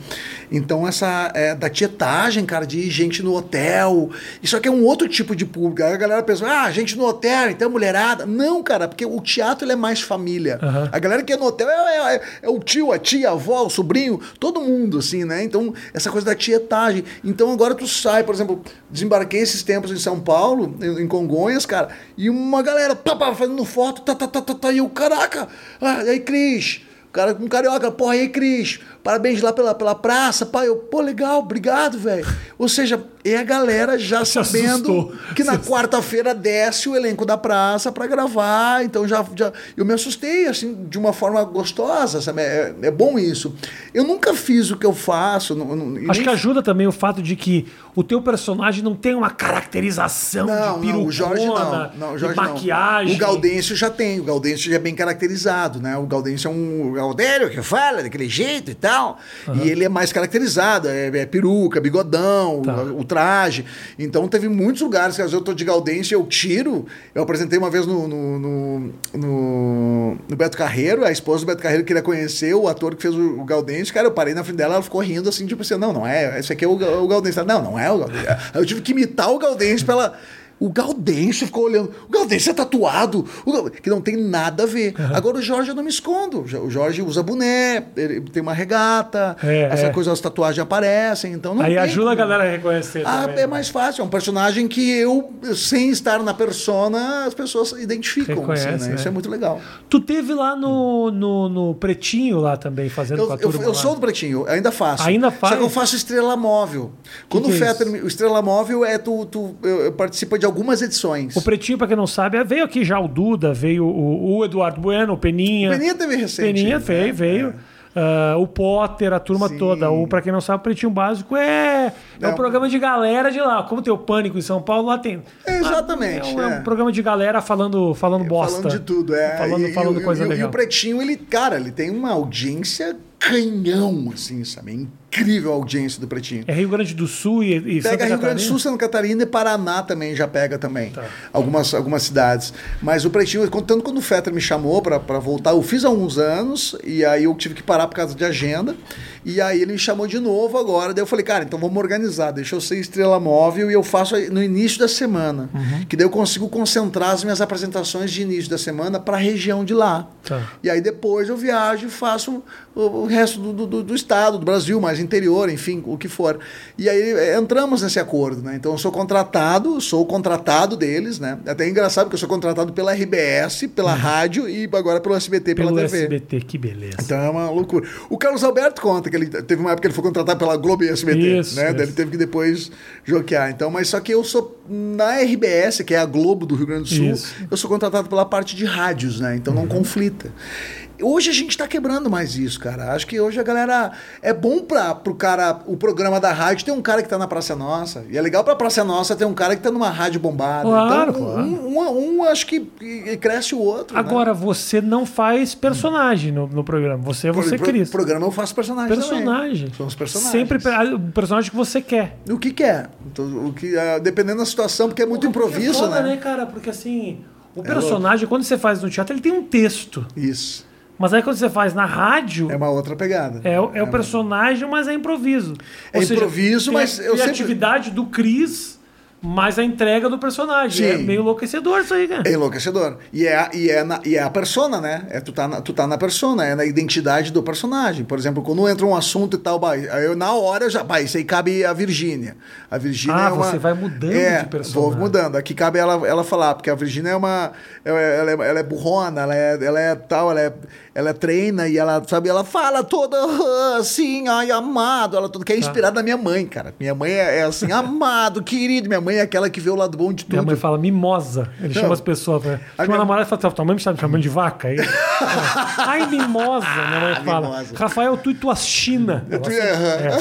Então essa é, da tietagem, cara, de gente no hotel. Isso aqui é um outro tipo de público. A galera pensa, ah, gente no hotel, então mulherada. Não, cara, porque o teatro ele é mais família. Aham. A galera que é no hotel é, é- é o tio, a tia, a avó, o sobrinho, todo mundo, assim, né? Então, essa coisa da tietagem. Então, agora tu sai, por exemplo, desembarquei esses tempos em São Paulo, em, Congonhas, cara, e uma galera, pá, pá, fazendo foto, tá, tá, tá, tá, tá, e eu, caraca, ah, e aí, Cris? O cara com carioca, porra, e aí, Cris? Parabéns lá pela, pela praça, pai. Eu, pô, legal, obrigado, velho. Ou seja, é a galera já Se sabendo assustou. que na quarta-feira desce o elenco da praça pra gravar. Então já, já eu me assustei assim de uma forma gostosa, sabe? É, é bom isso. Eu nunca fiz o que eu faço. não- não- Acho que ajuda também o fato de que o teu personagem não tem uma caracterização não, de perucona, não, o Jorge não, não, o de Jorge maquiagem. O Gaudêncio já tem, o Gaudêncio já é bem caracterizado, né? O Gaudêncio é um Gaudério que fala daquele jeito e tal. E ele é mais caracterizado, é, é peruca, bigodão, Tá. o, traje. Então teve muitos lugares que às vezes eu tô de Gaudêncio eu tiro. Eu apresentei uma vez no, no, no, no, no Beto Carreiro, a esposa do Beto Carreiro queria conhecer o ator que fez o, o Gaudêncio. Cara, eu parei na frente dela, ela ficou rindo assim, tipo assim, não, não é, esse aqui é o, o Gaudêncio. Ela, Não, não é o Gaudêncio. Eu tive que imitar o Gaudêncio pra ela. O Gaudêncio ficou olhando. O Gaudêncio é tatuado. Que não tem nada a ver. Agora o Jorge eu não me escondo. O Jorge usa boné, ele tem uma regata, É, essa é. coisa, as tatuagens aparecem. Então não Aí tem ajuda a galera a reconhecer. Ah, também, é né? mais fácil. É um personagem que eu, sem estar na persona, as pessoas identificam. Reconhece, assim, né? né? Isso é muito legal. Tu teve lá no, no, no Pretinho lá também, fazendo Eu, com a eu, turma eu sou do Pretinho, ainda faço. Ainda faz? Só que eu faço estrela móvel. Quando que o é Fetter, o estrela móvel é tu, tu eu, eu participa de algumas edições. O Pretinho, pra quem não sabe, é- veio aqui já o Duda, veio o, o Eduardo Bueno, o Peninha. O Peninha teve recente. Peninha né? veio, veio. Ah, o Potter, a turma Sim. toda. O, pra quem não sabe, o Pretinho Básico é, é um programa de galera de lá. Como tem o Pânico em São Paulo, lá tem. É, exatamente, É um, é um é. programa de galera falando, falando bosta. Falando de tudo, é. Falando, E- falando e, coisa e, e legal. o Pretinho, ele, cara, ele tem uma audiência canhão, assim, sabe? Incrível a audiência do Pretinho. É Rio Grande do Sul e, e Santa Pega Rio Grande do? Sul, Santa Catarina e Paraná também já pega também. Tá. Algumas, algumas cidades. Mas o Pretinho, tanto quando o Fetter me chamou pra pra voltar, eu fiz há uns anos e aí eu tive que parar por causa de agenda. E aí ele me chamou de novo agora. Daí eu falei, cara, então vamos organizar. Deixa eu ser estrela móvel e eu faço no início da semana. Uhum. Que daí eu consigo concentrar as minhas apresentações de início da semana para a região de lá. Tá. E aí depois eu viajo e faço o resto do, do, do estado, do Brasil, mais interior, enfim, o que for. E aí é, entramos nesse acordo, né? Então eu sou contratado, sou contratado deles, né? Até é engraçado porque eu sou contratado pela RBS, pela rádio e agora pelo SBT, pela Uhum. Pelo TV. SBT, que beleza. Então é uma loucura. O Carlos Alberto conta que ele teve uma época que ele foi contratado pela Globo e SBT, Isso, né? Isso. Ele teve que depois joquear. Então, mas só que eu sou na RBS, que é a Globo do Rio Grande do Sul, Isso. eu sou contratado pela parte de rádios, né? Então não conflita. Hoje a gente tá quebrando mais isso, cara. Acho que hoje a galera. É bom pra, pro cara, o programa da rádio ter um cara que tá na Praça Nossa. E é legal pra Praça Nossa ter um cara que tá numa rádio bombada. Claro, então, claro. Um, um- um acho que cresce o outro. né? Agora, você não faz personagem no, no programa. Você, você Pro- cria. pro- programa eu faço personagem. Personagem. Também. São os personagens. Sempre pe- o personagem que você quer. O que quer. Então, o que, ah, dependendo da situação, porque é muito Porque improviso, é foda, né? cara? Porque assim, o personagem, quando você faz no teatro, ele tem um texto. Isso. Mas aí quando você faz na rádio, É uma outra pegada. é, o- é o uma- personagem, mas é improviso. É improviso, tem mas a eu sempre- criatividade do Cris, mas a entrega do personagem. É Sim. meio enlouquecedor isso aí, cara. É enlouquecedor. E é, a- e, é na- e é a persona, né? É, tu, tá na, tu tá na persona, é na identidade do personagem. Por exemplo, quando entra um assunto e tal, bah, aí eu, na hora eu já. Bah, isso aí cabe a Virgínia. A Virgínia Ah, é uma. você vai mudando é, de personagem. Vou mudando. Aqui cabe ela, ela falar, porque a Virgínia é uma. Ela é, ela é- ela é burrona, ela é, ela é tal, ela é, ela treina e ela, sabe, ela fala toda ah, assim, ai, amado, ela tudo que é inspirada na minha mãe, cara. Minha mãe é, é assim, amado, querido. Minha mãe é aquela que vê o lado bom de tudo. Minha mãe fala mimosa. Ele Não. chama as pessoas. Pra... A minha- namorada fala: tua mãe me chamando de vaca? Aí, Ai, mimosa, minha mãe fala. Mimosa. Rafael, tu e tuas China. Tu- sempre- é.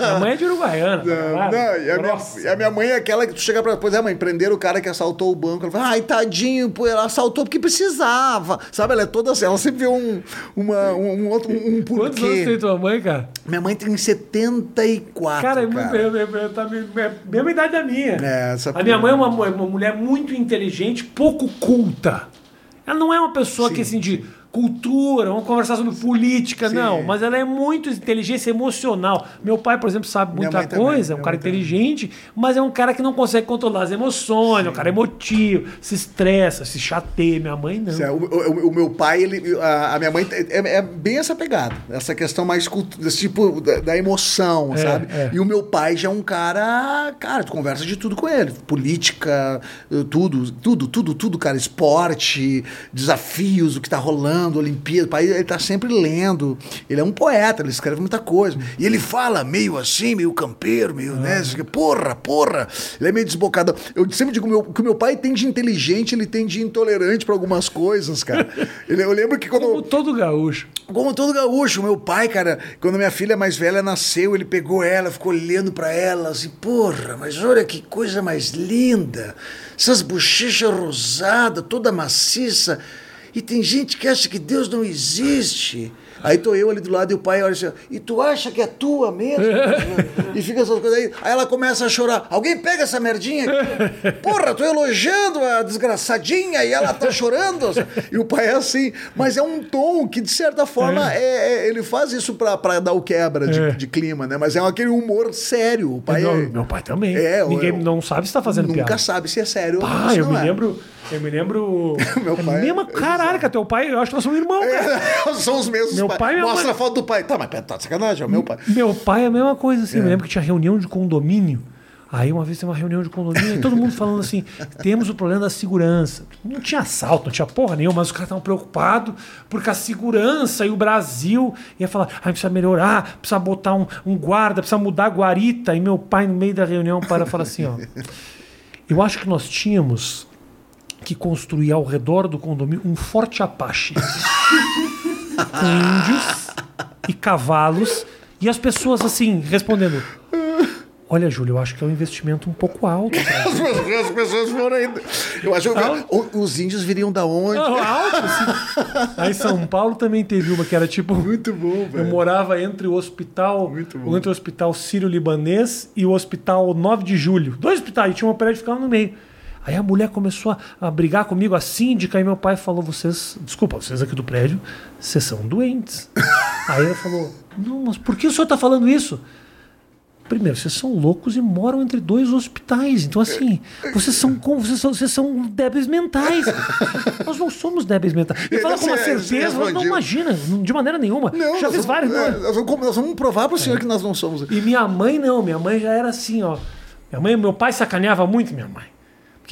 Minha mãe é de Uruguaiana. Não, caralho. não, e a, minha, a minha mãe é aquela que tu chega pra. Pois é, mãe, prenderam o cara que assaltou o banco. Ela fala, ai, tadinho, pô, ela assaltou porque precisava. Sabe, ela é toda assim, ela sempre vê um, uma, um, outro, um, um Quantos anos tem porquê. tua mãe, cara? Minha mãe tem 74. Cara, Cara, é, é, é, é, tá é a mesma idade da minha. É, essa a minha mãe é uma, uma mulher muito inteligente, pouco culta. Ela não é uma pessoa que, assim, de cultura, vamos conversar sobre política, Sim. não. Mas ela é muito inteligência emocional. Meu pai, por exemplo, sabe muita coisa, é um cara também. inteligente, mas é um cara que não consegue controlar as emoções, é um cara emotivo, se estressa, se chateia. Minha mãe não. É, O, o- o meu pai, ele, a, a minha mãe é, é bem essa pegada, essa questão mais desse tipo da, da emoção, É, sabe? é. E o meu pai já é um cara, cara, tu conversa de tudo com ele, política, eh, tudo, tudo, tudo, tudo, cara, esporte, desafios, o que tá rolando, Olimpíada, o pai ele tá sempre lendo. Ele é um poeta, ele escreve muita coisa. E ele fala meio assim, meio campeiro, meio, né? assim, Porra, porra. Ele é meio desbocado. Eu sempre digo meu, que o meu pai tem de inteligente, ele tem de intolerante pra algumas coisas, cara. Ele- eu lembro que quando. Como todo gaúcho. Como todo gaúcho, meu pai, cara, quando minha filha mais velha nasceu, ele pegou ela, ficou olhando pra ela, assim, porra, mas olha que coisa mais linda, essas bochechas rosadas, toda maciça. E tem gente que acha que Deus não existe. Aí tô eu ali do lado e o pai olha assim, e tu acha que é tua mesmo? e fica essas coisas aí. Aí ela começa a chorar. Alguém pega essa merdinha aqui. Porra, tô elogiando a desgraçadinha e ela tá chorando. E o pai é assim. Mas é um tom que, de certa forma, é. é- ele faz isso pra, pra dar o quebra de, É. de clima, né? Mas é aquele humor sério. O pai Não, é- meu pai também. É, Ninguém eu- não sabe se tá fazendo nunca piada. sabe se é sério Ah, eu me é. lembro. Eu me lembro. Meu é pai- a mesma caraca, teu pai, eu acho que nós somos irmãos. É, São os mesmos Meu pai minha Mostra a foto do pai. Tá, mas tá de sacanagem, é o meu pai. Meu pai é a mesma coisa, assim. Eu me lembro que tinha reunião de condomínio. Aí uma vez tem uma reunião de condomínio e todo mundo falando assim: temos o problema da segurança. Não tinha assalto, não tinha porra nenhuma, mas os caras estavam preocupados porque a segurança e o Brasil ia falar: ah, precisa melhorar, precisa botar um, um guarda, precisa mudar a guarita. E meu pai, no meio da reunião, para e fala assim: ó. Eu acho que nós tínhamos que construir ao redor do condomínio um forte Apache. Com índios e cavalos. E as pessoas assim, respondendo. Olha, Júlio, eu acho que é um investimento um pouco alto. As pessoas, as pessoas foram ainda. Eu acho que os índios viriam da onde? Não, alto, assim. Aí São Paulo também teve uma que era tipo. Muito bom, Eu velho. morava entre o hospital, Muito bom. entre o hospital Sírio-Libanês e o hospital 9 de Julho. Dois hospitais, e tinha uma prédio que ficava no meio. Aí a mulher começou a, brigar comigo, a síndica, e meu pai falou: vocês, desculpa, vocês aqui do prédio, vocês são doentes. Aí ela falou: Não, mas por que o senhor está falando isso? Primeiro, vocês são loucos e moram entre dois hospitais. Então, assim, vocês são vocês são, vocês são débeis mentais. Nós não somos débeis mentais. E fala com uma você certeza, não respondiu. imagina, de maneira nenhuma. Não, Já nós fiz vamos- vários. é, não. nós, vamos, nós vamos provar pro senhor que nós não somos. E minha mãe não, minha mãe já era assim, ó. Minha mãe, meu pai sacaneava muito minha mãe.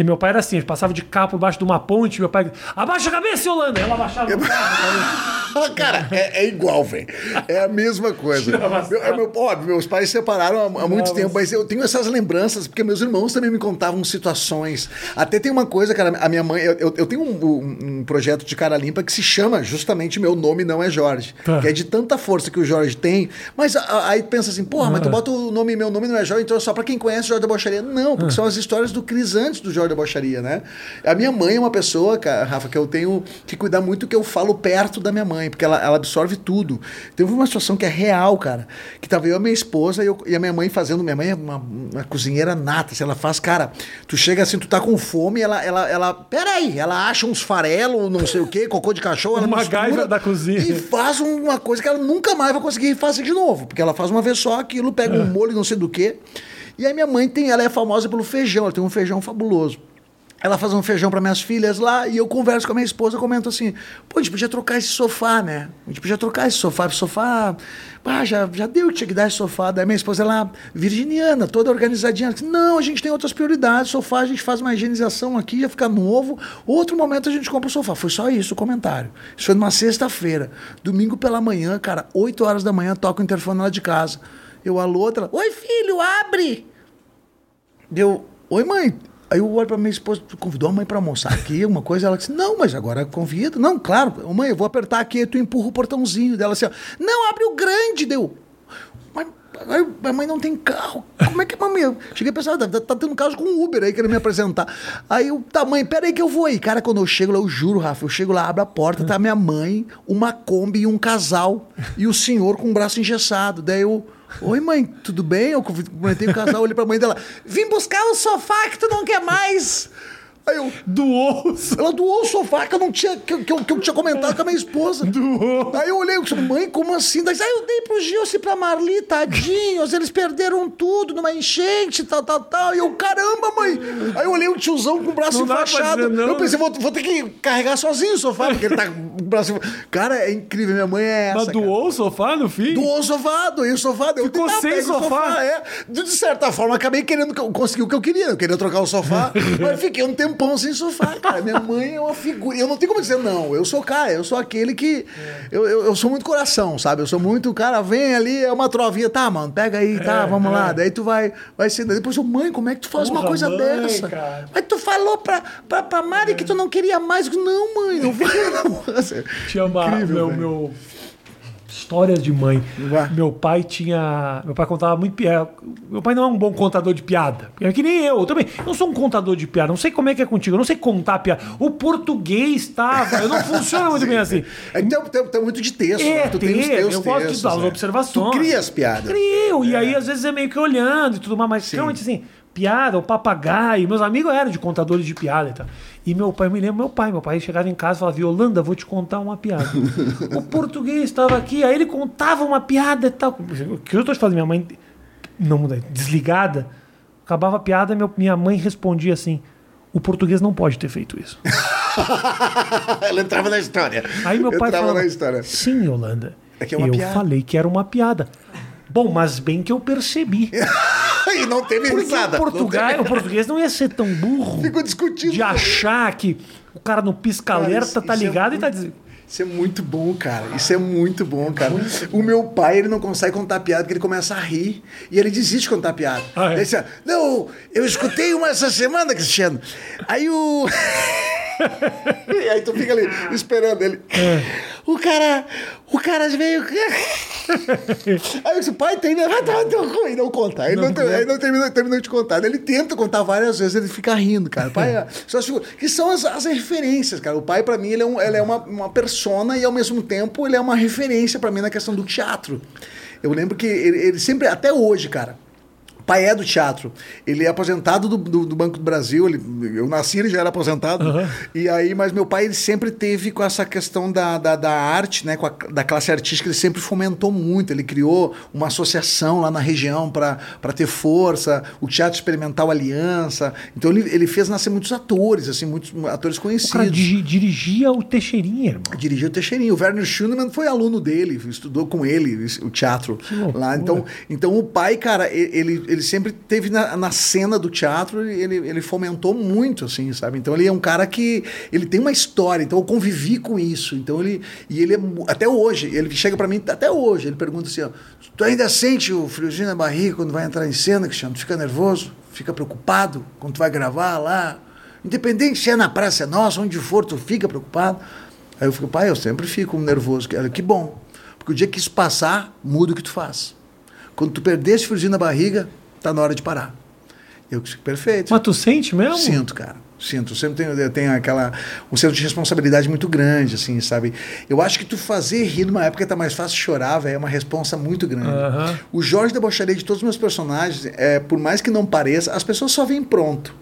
Porque meu pai era assim, ele passava de carro por baixo de uma ponte, meu pai, abaixa a cabeça, Yolanda! Ela abaixava o carro. Ah, Cara, é, é igual, velho. É a mesma coisa. Meu, é meu- óbvio, meus pais se separaram há, há muito tempo, mas eu tenho essas lembranças, porque meus irmãos também me contavam situações. Até tem uma coisa, cara, a minha mãe. Eu, eu- tenho um, um- um projeto de cara limpa que se chama justamente Meu Nome Não É Jorge. Tá. Que é de tanta força que o Jorge tem. Mas aí pensa assim, porra, mas tu Ah. bota o nome Meu Nome Não É Jorge, então é só pra quem conhece o Jorge da Bocharia. Não, Ah. porque são as histórias do Cris antes do Jorge da Bocharia, né? A minha mãe é uma pessoa, cara, Rafa, que eu tenho que cuidar muito que eu falo perto da minha mãe, porque ela, ela absorve tudo. Teve uma situação que é real, cara, que tava eu e a minha esposa e, eu- e a minha mãe fazendo, minha mãe é uma, uma cozinheira nata, assim, ela faz, cara, tu chega assim, tu tá com fome, ela, ela, ela, peraí, ela acha uns farelos, não sei o que, cocô de cachorro, ela Uma MacGyver da cozinha. E faz uma coisa que ela nunca mais vai conseguir fazer de novo, porque ela faz uma vez só aquilo, pega É. um molho não sei do que. E aí minha mãe tem, ela é famosa pelo feijão, ela tem um feijão fabuloso. Ela faz um feijão para minhas filhas lá e eu converso com a minha esposa, comento assim: pô, a gente podia trocar esse sofá, né? A gente podia trocar esse sofá, esse sofá, pá, já, já deu tinha que dar esse sofá. Daí minha esposa, ela, virginiana, toda organizadinha, ela disse: não, a gente tem outras prioridades, sofá a gente faz uma higienização aqui, já fica novo, outro momento a gente compra o sofá. Foi só isso o comentário. Isso foi numa sexta-feira. Domingo pela manhã, cara, 8 horas da manhã, toca o interfone lá de casa. Eu, alô, outra, oi filho, abre! Deu, oi mãe. Aí eu olho pra minha esposa, tu convidou a mãe pra almoçar aqui, uma coisa, ela disse, não, mas agora convida. Não, claro, mãe, eu vou apertar aqui, tu empurra o portãozinho dela assim, ó, não, abre o grande, deu. Mas aí, a mãe não tem carro, como é que a mãe... Eu cheguei a pensar, tá, tá tendo caso com o Uber aí, querendo me apresentar. Aí eu, tá mãe, peraí que eu vou aí. Cara, quando eu chego lá, eu juro, Rafa, eu chego lá, abro a porta, tá minha mãe, uma Kombi e um casal, e o senhor com o braço engessado. Daí eu... Oi, mãe, tudo bem? Eu comentei o casal, olhei pra mãe dela. Vim buscar o sofá que tu não quer mais. Aí eu. Doou. Ela doou o sofá que eu não tinha. Que, eu- que eu, que eu tinha comentado com a minha esposa. Doou. Aí eu olhei e disse, mãe, como assim? Daí, aí eu dei pro Gilce e pra Marli, tadinhos, eles perderam tudo numa enchente, tal, tal, tal. E eu, caramba, mãe! Aí eu olhei o tiozão com o braço Não enfaixado. dizer não, eu pensei, né? vou, vou ter que carregar sozinho o sofá, porque ele tá com o braço. Cara, é incrível, minha mãe é essa. Mas cara. doou o sofá no fim? Doou o sofá, doei o sofá. Eu Ficou tentava sem o sofá. é. De certa forma, acabei querendo que eu consegui o que eu queria. Eu queria trocar o sofá, mas fiquei um tempão sem sofá, cara. Minha mãe é uma figura. Eu não tenho como dizer, não. Eu sou cara, eu sou aquele que. Eu, eu, eu sou muito coração, sabe? Eu sou muito, cara, vem ali, é uma trovinha, tá, mano, pega aí, tá, É, vamos lá. é. Daí tu vai, vai ser. Depois eu, mãe, como é que tu faz uma Porra, coisa mãe, dessa? cara. Mas tu falou pra, pra, pra Mari que tu não queria mais. Não, mãe, não foi. Tinha uma, Incrível, meu, velho. meu, Histórias de mãe. Vá. Meu pai tinha. Meu pai contava muito piada. Meu pai não é um bom contador de piada. É que nem eu. Eu também. Eu não sou um contador de piada. Não sei como é que é contigo. Eu não sei contar piada. O português tava. Eu não funciona muito bem assim. É, tem, tem, tem muito de texto. É, né? Tu tem os tem, teus eu gosto de textos, dar as né? observações. Tu cria as piadas. Crio. E aí, às vezes, é meio que olhando e tudo mais. Mas realmente assim, piada, o papagaio. Meus amigos eram de contadores de piada e tal. E meu pai, me lembro, meu pai, meu pai chegava em casa e falava, Yolanda, vou te contar uma piada. o português estava aqui, aí ele contava uma piada e tal. O que eu tô te falando, minha mãe, não, desligada, acabava a piada, meu, minha mãe respondia assim, o português não pode ter feito isso. Ela entrava na história. Aí meu pai entrava falava, na história. sim, Yolanda, É é eu piada." falei que era uma piada. Bom, mas bem que eu percebi. e não teve Porque risada. o, português, o português não ia ser tão burro Ficou discutindo. de achar que o cara no pisca-alerta tá é ligado e tá muito- dizendo. Isso é muito bom, cara. Isso é muito bom, cara. O meu pai, ele não consegue contar piada porque ele começa a rir e ele desiste de contar piada. Ah, é? Ele diz, não, eu escutei uma essa semana, Cristiano. Aí o. e aí tu fica ali esperando ele. É. O cara. O cara veio. aí eu disse, pai, tem. né? Vai tomar teu cu. E não conta. Aí Não não, não terminou, terminou de contar. Ele tenta contar várias vezes, ele fica rindo, cara. Pai, é- as figuras- que são as, as referências, cara. O pai, pra mim, ele é, um, ele é uma, uma persona e, ao mesmo tempo, ele é uma referência pra mim na questão do teatro. Eu lembro que ele, ele sempre, até hoje, cara. Pai é do teatro. Ele é aposentado do, do- do Banco do Brasil. Ele, eu nasci, ele já era aposentado. E aí, mas meu pai ele sempre teve com essa questão da, da, da arte, né? Com a, da classe artística, ele sempre fomentou muito. Ele criou uma associação lá na região para ter força, o Teatro Experimental Aliança. Então ele, ele fez nascer muitos atores, assim, muitos atores O cara conhecidos. dirigia o Teixeirinha, irmão. Dirigiu o Teixeirinho. O Werner Schunemann foi aluno dele, estudou com ele o teatro lá. Então, então o pai, cara, e- ele, ele sempre teve na, na cena do teatro, ele, ele fomentou muito, assim, sabe? Então ele é um cara que ele tem uma história. Então eu convivi com isso. Então ele e ele é até hoje, ele chega pra mim até hoje, ele pergunta assim, ó, tu ainda sente o friozinho na barriga quando vai entrar em cena, Cristiano? Tu fica nervoso? Fica preocupado quando tu vai gravar lá? Independente se é na Praça Nossa, onde for, tu fica preocupado. Aí eu fico, pai, eu sempre fico nervoso. Ela, que bom. Porque o dia que isso passar, muda o que tu faz. Quando tu perder esse friozinho na barriga, tá na hora de parar. Eu disse, perfeito. Mas tu sente mesmo? Sinto, cara. Sinto. Eu sempre tenho, eu tenho aquela. um senso de responsabilidade muito grande, assim, sabe? Eu acho que tu fazer rir numa época tá mais fácil chorar, velho, é uma responsa muito grande. Aham. O Jorge debocharia de todos os meus personagens, é, por mais que não pareça, as pessoas só veem pronto.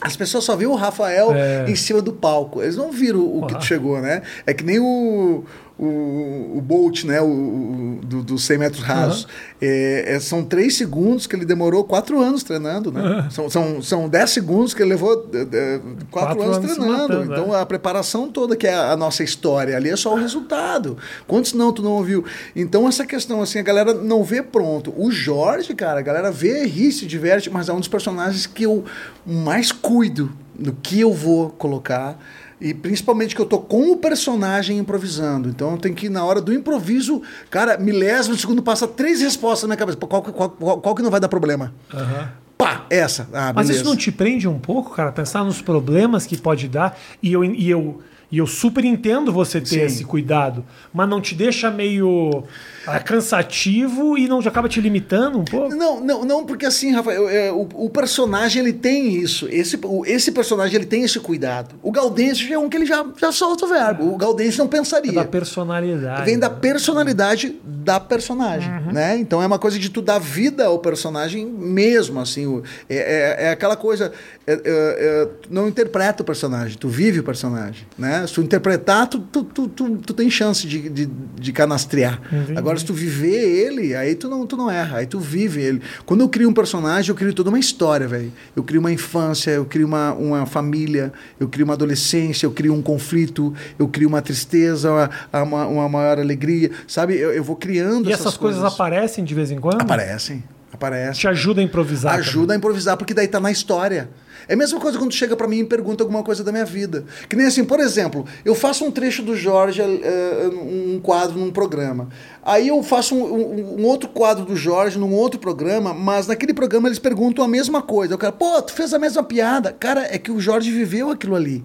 As pessoas só viram o Rafael É. em cima do palco. Eles não viram o que tu chegou, né? É que nem o, o, o Bolt, né? O, o- do, dos 100 metros rasos. É, é, são três segundos que ele demorou quatro anos treinando, né? São, são, são 10 segundos que ele levou é, é, quatro, Quatro anos, anos treinando. matando, então é. a preparação toda que é a nossa história ali é só o resultado. Quantos não tu não ouviu? Então essa questão assim, a galera não vê pronto. O Jorge, cara, a galera vê, ri, se diverte, mas é um dos personagens que eu mais cuido no que eu vou colocar. E principalmente que eu tô com o personagem improvisando. Então eu tenho que, na hora do improviso, cara, milésimo de segundo passa três respostas na minha cabeça. Qual, que- qual, qual, qual que não vai dar problema? Aham. Pá, essa. Ah, Mas isso não te prende um pouco, cara? Pensar nos problemas que pode dar. E eu, e eu, e eu super entendo você ter Sim. esse cuidado. Mas não te deixa meio ah, cansativo e não acaba te limitando um pouco? Não, não, não, porque assim, Rafael, é, o, o personagem ele tem isso. Esse, o- esse personagem ele tem esse cuidado. O Gaudêncio é um que ele já, já solta o verbo. O Gaudêncio não pensaria. É da personalidade. Vem da né? personalidade da personagem, né? Então é uma coisa de tu dar vida ao personagem mesmo, assim. o- É, é, é aquela coisa, é- é- é, não interpreta o personagem, tu vive o personagem, né? Se tu interpretar, tu, tu, tu, tu, tem chance de, de, de canastrear. Agora, se tu viver ele, aí tu não, tu não erra, aí tu vive ele. Quando eu crio um personagem, eu crio toda uma história, velho. Eu crio uma infância, eu crio uma, uma família, eu crio uma adolescência, eu crio um conflito, eu crio uma tristeza, uma, uma, uma maior alegria, sabe? Eu, eu vou criando E essas coisas aparecem de vez em quando? Aparecem, aparecem. Te ajuda a improvisar. Ajuda a improvisar, porque daí tá na história. É a mesma coisa quando chega pra mim e pergunta alguma coisa da minha vida. Que nem assim, por exemplo, eu faço um trecho do Jorge, eh, um quadro num programa. Aí eu faço um, um- um outro quadro do Jorge num outro programa, mas naquele programa eles perguntam a mesma coisa. Eu quero, pô, tu fez a mesma piada. Cara, é que o Jorge viveu aquilo ali.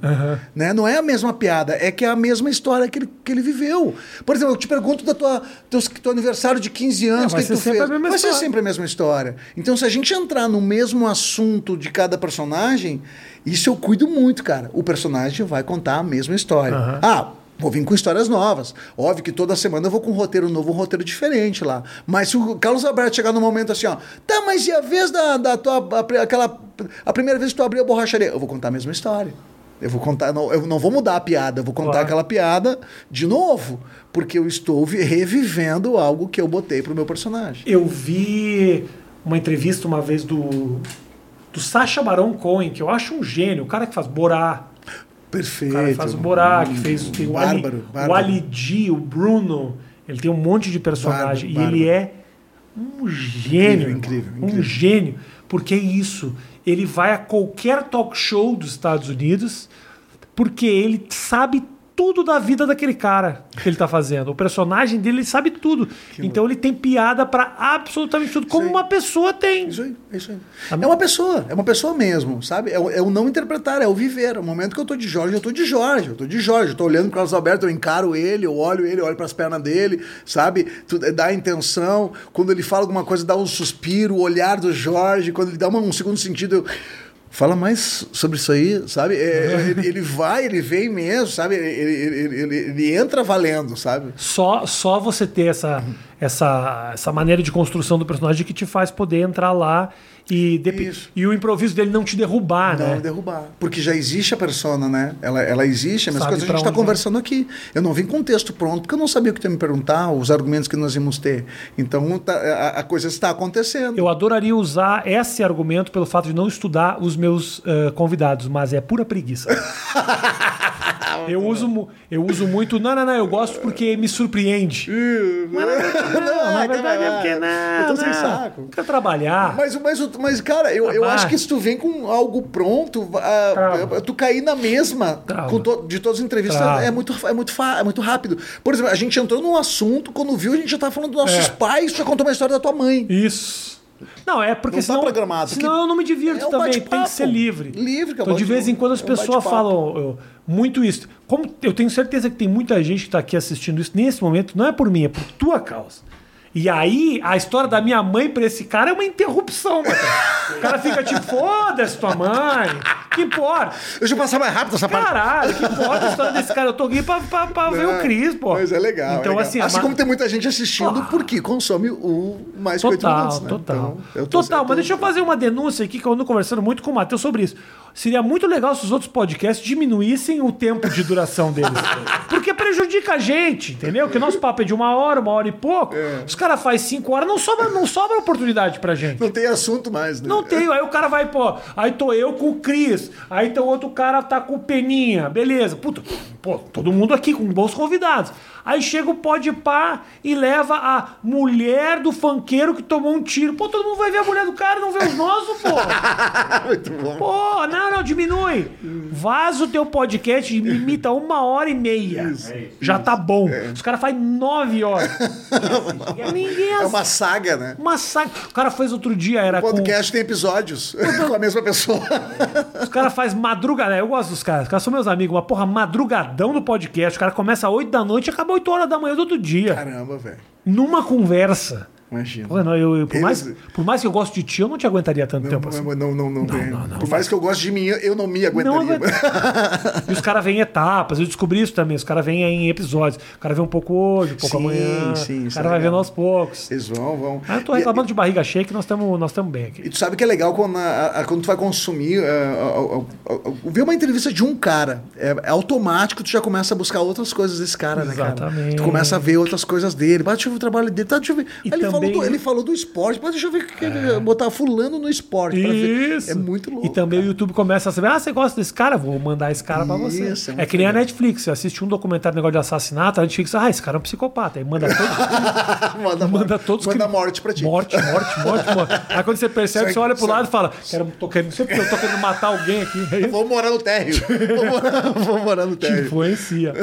Né? Não é a mesma piada, é que é a mesma história que ele, que ele viveu. Por exemplo, eu te pergunto da tua, teu, teu aniversário de 15 anos, É, o vai que, que tu fez? vai ser sempre a mesma história. Então, se a gente entrar no mesmo assunto de cada personagem, isso eu cuido muito, cara. O personagem vai contar a mesma história. Aham. Ah, vou vir com histórias novas. Óbvio que toda semana eu vou com um roteiro novo, um roteiro diferente lá. Mas se o Carlos Alberto chegar no momento assim, ó, tá, mas e a vez da, da tua. a aquela, a primeira vez que tu abriu a borracharia? Eu vou contar a mesma história. Eu vou contar, não, eu não vou mudar a piada, eu vou contar Claro. aquela piada de novo, porque eu estou vi- revivendo algo que eu botei pro meu personagem. Eu vi uma entrevista uma vez do, do Sacha Baron Cohen, que eu acho um gênio, o cara que faz Borá. Perfeito. O cara que faz o Borá, que fez tem o Ali, Bárbaro, o bárbaro. Ali G, o Bruno. Ele tem um monte de personagem. Bárbaro, E ele é um gênio. Incrível, incrível, Um incrível. gênio. Porque é isso. Ele vai a qualquer talk show dos Estados Unidos porque ele sabe tudo da vida daquele cara que ele tá fazendo. O personagem dele ele sabe tudo. então ele tem piada pra absolutamente tudo, como uma pessoa tem. Isso aí, é isso aí. Tá É uma pessoa, é uma pessoa mesmo, sabe? É o, é o não interpretar, é o viver. O momento que eu tô de Jorge, eu tô de Jorge, eu tô de Jorge, eu tô olhando pro Carlos Alberto, eu encaro ele, eu olho ele, eu olho pras pernas dele, sabe? Tu, dá a intenção, quando ele fala alguma coisa, dá um suspiro, o olhar do Jorge, quando ele dá um segundo sentido, eu. Fala mais sobre isso aí, sabe? É, ele, ele vai, ele vem mesmo, sabe? Ele, ele, ele- ele- entra valendo, sabe? Só, só você ter essa, essa, essa maneira de construção do personagem que te faz poder entrar lá e, dep- e o improviso dele não te derrubar, Não né? derrubar. Porque já existe a persona, né? Ela, ela existe, Sabe coisa a gente está conversando aqui. Eu não vim com o texto pronto, porque eu não sabia o que tu ia me perguntar, os argumentos que nós íamos ter. Então tá- a, a coisa está acontecendo. Eu adoraria usar esse argumento pelo fato de não estudar os meus eh, convidados, mas é pura preguiça. eu, uso, eu uso muito. Não, não, não, eu gosto porque me surpreende. Verdade, não, na verdade é porque não. Eu tô sem não. saco. Quer trabalhar. Mas, mas, mas, cara, eu, eu acho que se tu vem com algo pronto, ah, tu cair na mesma to- de todas as entrevistas é muito, é, muito é muito rápido. Por exemplo, a gente entrou num assunto, quando viu, a gente já tava falando dos nossos É. pais, tu já contou uma história da tua mãe. Isso. Não, é porque Não tá senão, programado, senão porque eu não me divirto é um também. Tem que ser livre. Livre, Então, acabou de de- vez em quando as é um pessoas falam eu, muito isso. Como eu tenho certeza que tem muita gente que está aqui assistindo isso nesse momento, não é por mim, é por tua causa. E aí, a história da minha mãe pra esse cara é uma interrupção, mano. O cara fica tipo, foda-se tua mãe. Que importa? Deixa eu passar mais rápido essa parte. Caralho, que importa a história desse cara? Eu tô aqui pra, pra, pra ver o Cris, pô. Mas é legal. Então, é legal. assim, assim ma- como tem muita gente assistindo porque consome o mais Total, minutos, né? total. Então, tô- total, tô- mas deixa eu fazer uma denúncia aqui que eu ando conversando muito com o Matheus sobre isso. Seria muito legal se os outros podcasts diminuíssem o tempo de duração deles. Porque prejudica a gente, entendeu? Que o nosso papo é de uma hora, uma hora e pouco. Os caras fazem cinco horas, não sobra, não sobra oportunidade pra gente. Não tem assunto mais, né? Não tem, aí o cara vai, pô, aí tô eu com o Cris, aí então outro cara tá com o Peninha, beleza. Puta, pô, todo mundo aqui com bons convidados. Aí chega o pode pá e leva a mulher do funkeiro que tomou um tiro. Pô, todo mundo vai ver a mulher do cara, não vê os nossos, pô. Muito bom. Pô, não, não, diminui. Vaza o teu podcast e limita uma hora e meia. Já tá bom. Os caras fazem nove horas. Ninguém É uma saga, né? uma saca. O cara fez outro dia, era O com... podcast tem episódios com a mesma pessoa. Os caras fazem madrugada. Eu gosto dos caras. Os caras são meus amigos. Uma porra, madrugadão do podcast. O cara começa às 8 da noite e acaba 8 horas da manhã do outro dia. Caramba, velho. Numa conversa. Imagina. Não, eu, eu- por, mais, por mais que eu goste de ti, eu não te aguentaria tanto tempo assim. Não, não, não, não, não, não, Por mais que eu goste de mim, eu não me aguentaria. Não aguenta- E os caras vêm em etapas, eu descobri isso também. Os caras vêm em episódios. O cara vem um pouco hoje, um pouco Sim, amanhã. sim, o cara é vai legal. vendo aos poucos. Eles vão, vão. Ah, eu tô E- reclamando de barriga cheia que nós estamos nós tamo bem aqui. E tu sabe que é legal quando, a- a- quando tu vai consumir, a- ver uma entrevista de um cara. É, é automático, tu já começa a buscar outras coisas desse cara, né, cara? Exatamente. Tu começa a ver outras coisas dele. Bate, o trabalho dele. Tá, deixa eu ver. E Aí também. falou do, ele falou do esporte, mas deixa eu ver o que ele botar fulano no esporte. Isso. É muito louco. E também cara. o YouTube começa a saber, ah, você gosta desse cara? Vou mandar esse cara pra você. É é que nem a legal. Netflix. Você assiste um documentário negócio de assassinato, a Netflix, ah, esse cara é um psicopata. Aí manda todo, manda, manda todos manda cri- morte pra ti. Morte, morte, morte, morte. Aí quando você percebe, você olha pro aí. lado e fala, quero, tô querendo, tô querendo matar alguém aqui. É. Vou morar no térreo. Vou morar, vou morar no térreo. influencia.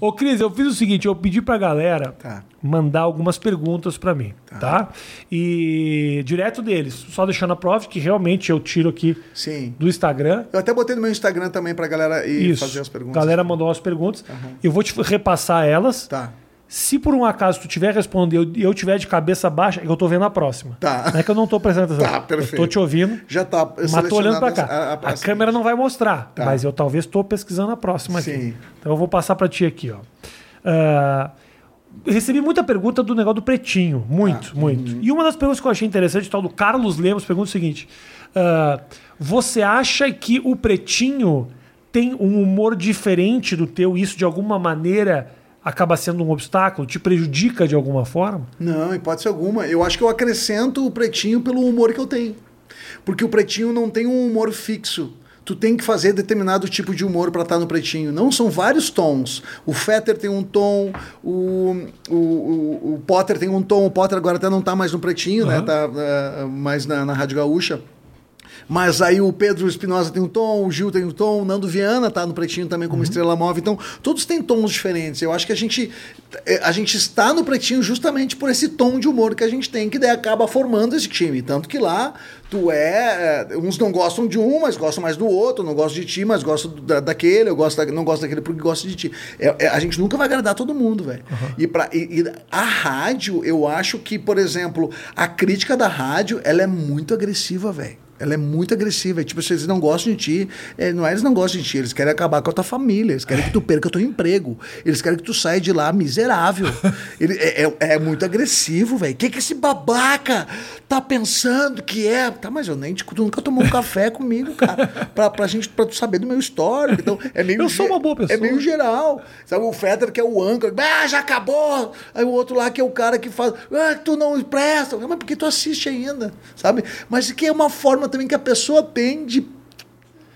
Ô, Cris, eu fiz o seguinte: eu pedi pra galera Tá. mandar algumas perguntas pra mim, tá. E direto deles, só deixando a prova que realmente eu tiro aqui Sim. do Instagram. Eu até botei no meu Instagram também pra galera ir Isso. fazer as perguntas. Galera mandou as perguntas. Eu vou te repassar elas. Tá. Se por um acaso tu tiver respondendo e eu tiver de cabeça baixa, eu tô vendo a próxima. Tá. Não é que eu não tô prestando atenção. Tá, perfeito. Eu tô te ouvindo. Já tá Mas tô olhando pra cá. A, a- a- a câmera não vai mostrar, Tá. mas eu talvez estou pesquisando a próxima aqui. Sim. Então eu vou passar para ti aqui, ó. Eu recebi muita pergunta do negócio do pretinho, muito, Ah, muito. uhum. E uma das perguntas que eu achei interessante, tal do Carlos Lemos, pergunta o seguinte: ah, você acha que o pretinho tem um humor diferente do teu? Isso de alguma maneira acaba sendo um obstáculo? Te prejudica de alguma forma? Não, hipótese alguma. Eu acho que eu acrescento o pretinho pelo humor que eu tenho. Porque o pretinho não tem um humor fixo. Tu tem que fazer determinado tipo de humor para estar no pretinho. Não são vários tons. O Fetter tem um tom, o, o, o, o Potter tem um tom. O Potter agora até não tá mais no pretinho, né? Aham. Tá ah, mais na, na Rádio Gaúcha. Mas aí o Pedro Espinosa tem um tom, o Gil tem um tom, o Nando Viana tá no pretinho também como estrela móvel. Então, todos têm tons diferentes. Eu acho que a gente, eh, a gente está no pretinho justamente por esse tom de humor que a gente tem, que daí acaba formando esse time. Tanto que lá tu é. eh, Uns não gostam de um, mas gostam mais do outro. Não gosto de ti, mas gosto da, daquele. Eu gosto da- não gosto daquele porque gosto de ti. É- é- a gente nunca vai agradar todo mundo, velho. E, pra- e- e a rádio, eu acho que, por exemplo, a crítica da rádio, ela é muito agressiva, velho. Ela é muito agressiva. É tipo, se eles não gostam de ti, é, não é eles não gostam de ti, eles querem acabar com a tua família, eles querem que tu perca o teu emprego, eles querem que tu saia de lá miserável. Ele, é, é- é muito agressivo, velho. O que, que esse babaca tá pensando que é? Tá, mas eu nem, tipo, tu nunca tomou um café comigo, cara, pra, pra gente, pra tu saber do meu histórico. Então, é meio Eu sou uma boa pessoa. É meio geral. Sabe, o Fetter que é o âncora, ah, já acabou. Aí o outro lá que é o cara que faz, ah, tu não presta. Mas por que tu assiste ainda? Sabe? Mas que é uma forma também que a pessoa tem de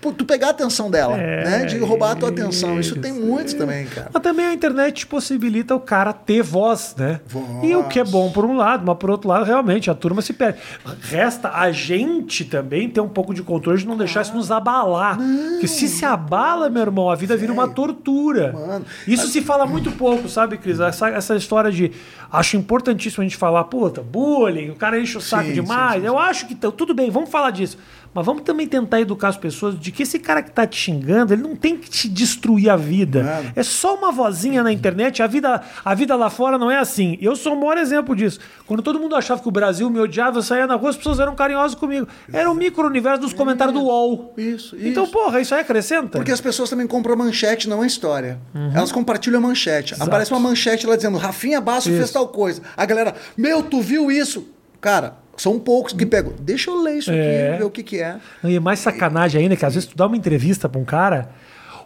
tu pegar a atenção dela, É, né? De roubar a tua atenção. Isso tem isso, muitos também, cara. Mas também a internet possibilita o cara ter voz, né? Voz. E o que é bom por um lado, mas por outro lado, realmente, a turma se perde. Resta a gente também ter um pouco de controle de não deixar isso nos abalar. Porque se se abala, meu irmão, a vida vira uma tortura. Mano. Isso se fala muito pouco, sabe, Cris? Essa, essa história de. Acho importantíssimo a gente falar, puta, bullying, o cara enche o saco Sim, demais. sim, sim, Eu acho que tudo bem, vamos falar disso. Mas vamos também tentar educar as pessoas de que esse cara que tá te xingando, ele não tem que te destruir a vida. É só uma vozinha na internet. A vida, a vida lá fora não é assim. Eu sou o maior exemplo disso. Quando todo mundo achava que o Brasil me odiava, eu saía na rua, as pessoas eram carinhosas comigo. Era o micro-universo dos comentários do UOL. Isso, Então, isso. porra, isso aí acrescenta? Porque as pessoas também compram manchete, não a história. Elas compartilham a manchete. Exato. Aparece uma manchete lá dizendo, Rafinha Basso fez Isso. tal coisa. A galera, meu, tu viu isso? Cara, são poucos que pegam. Deixa eu ler isso É. aqui, ver o que, que é. E é mais sacanagem ainda que às vezes tu dá uma entrevista pra um cara,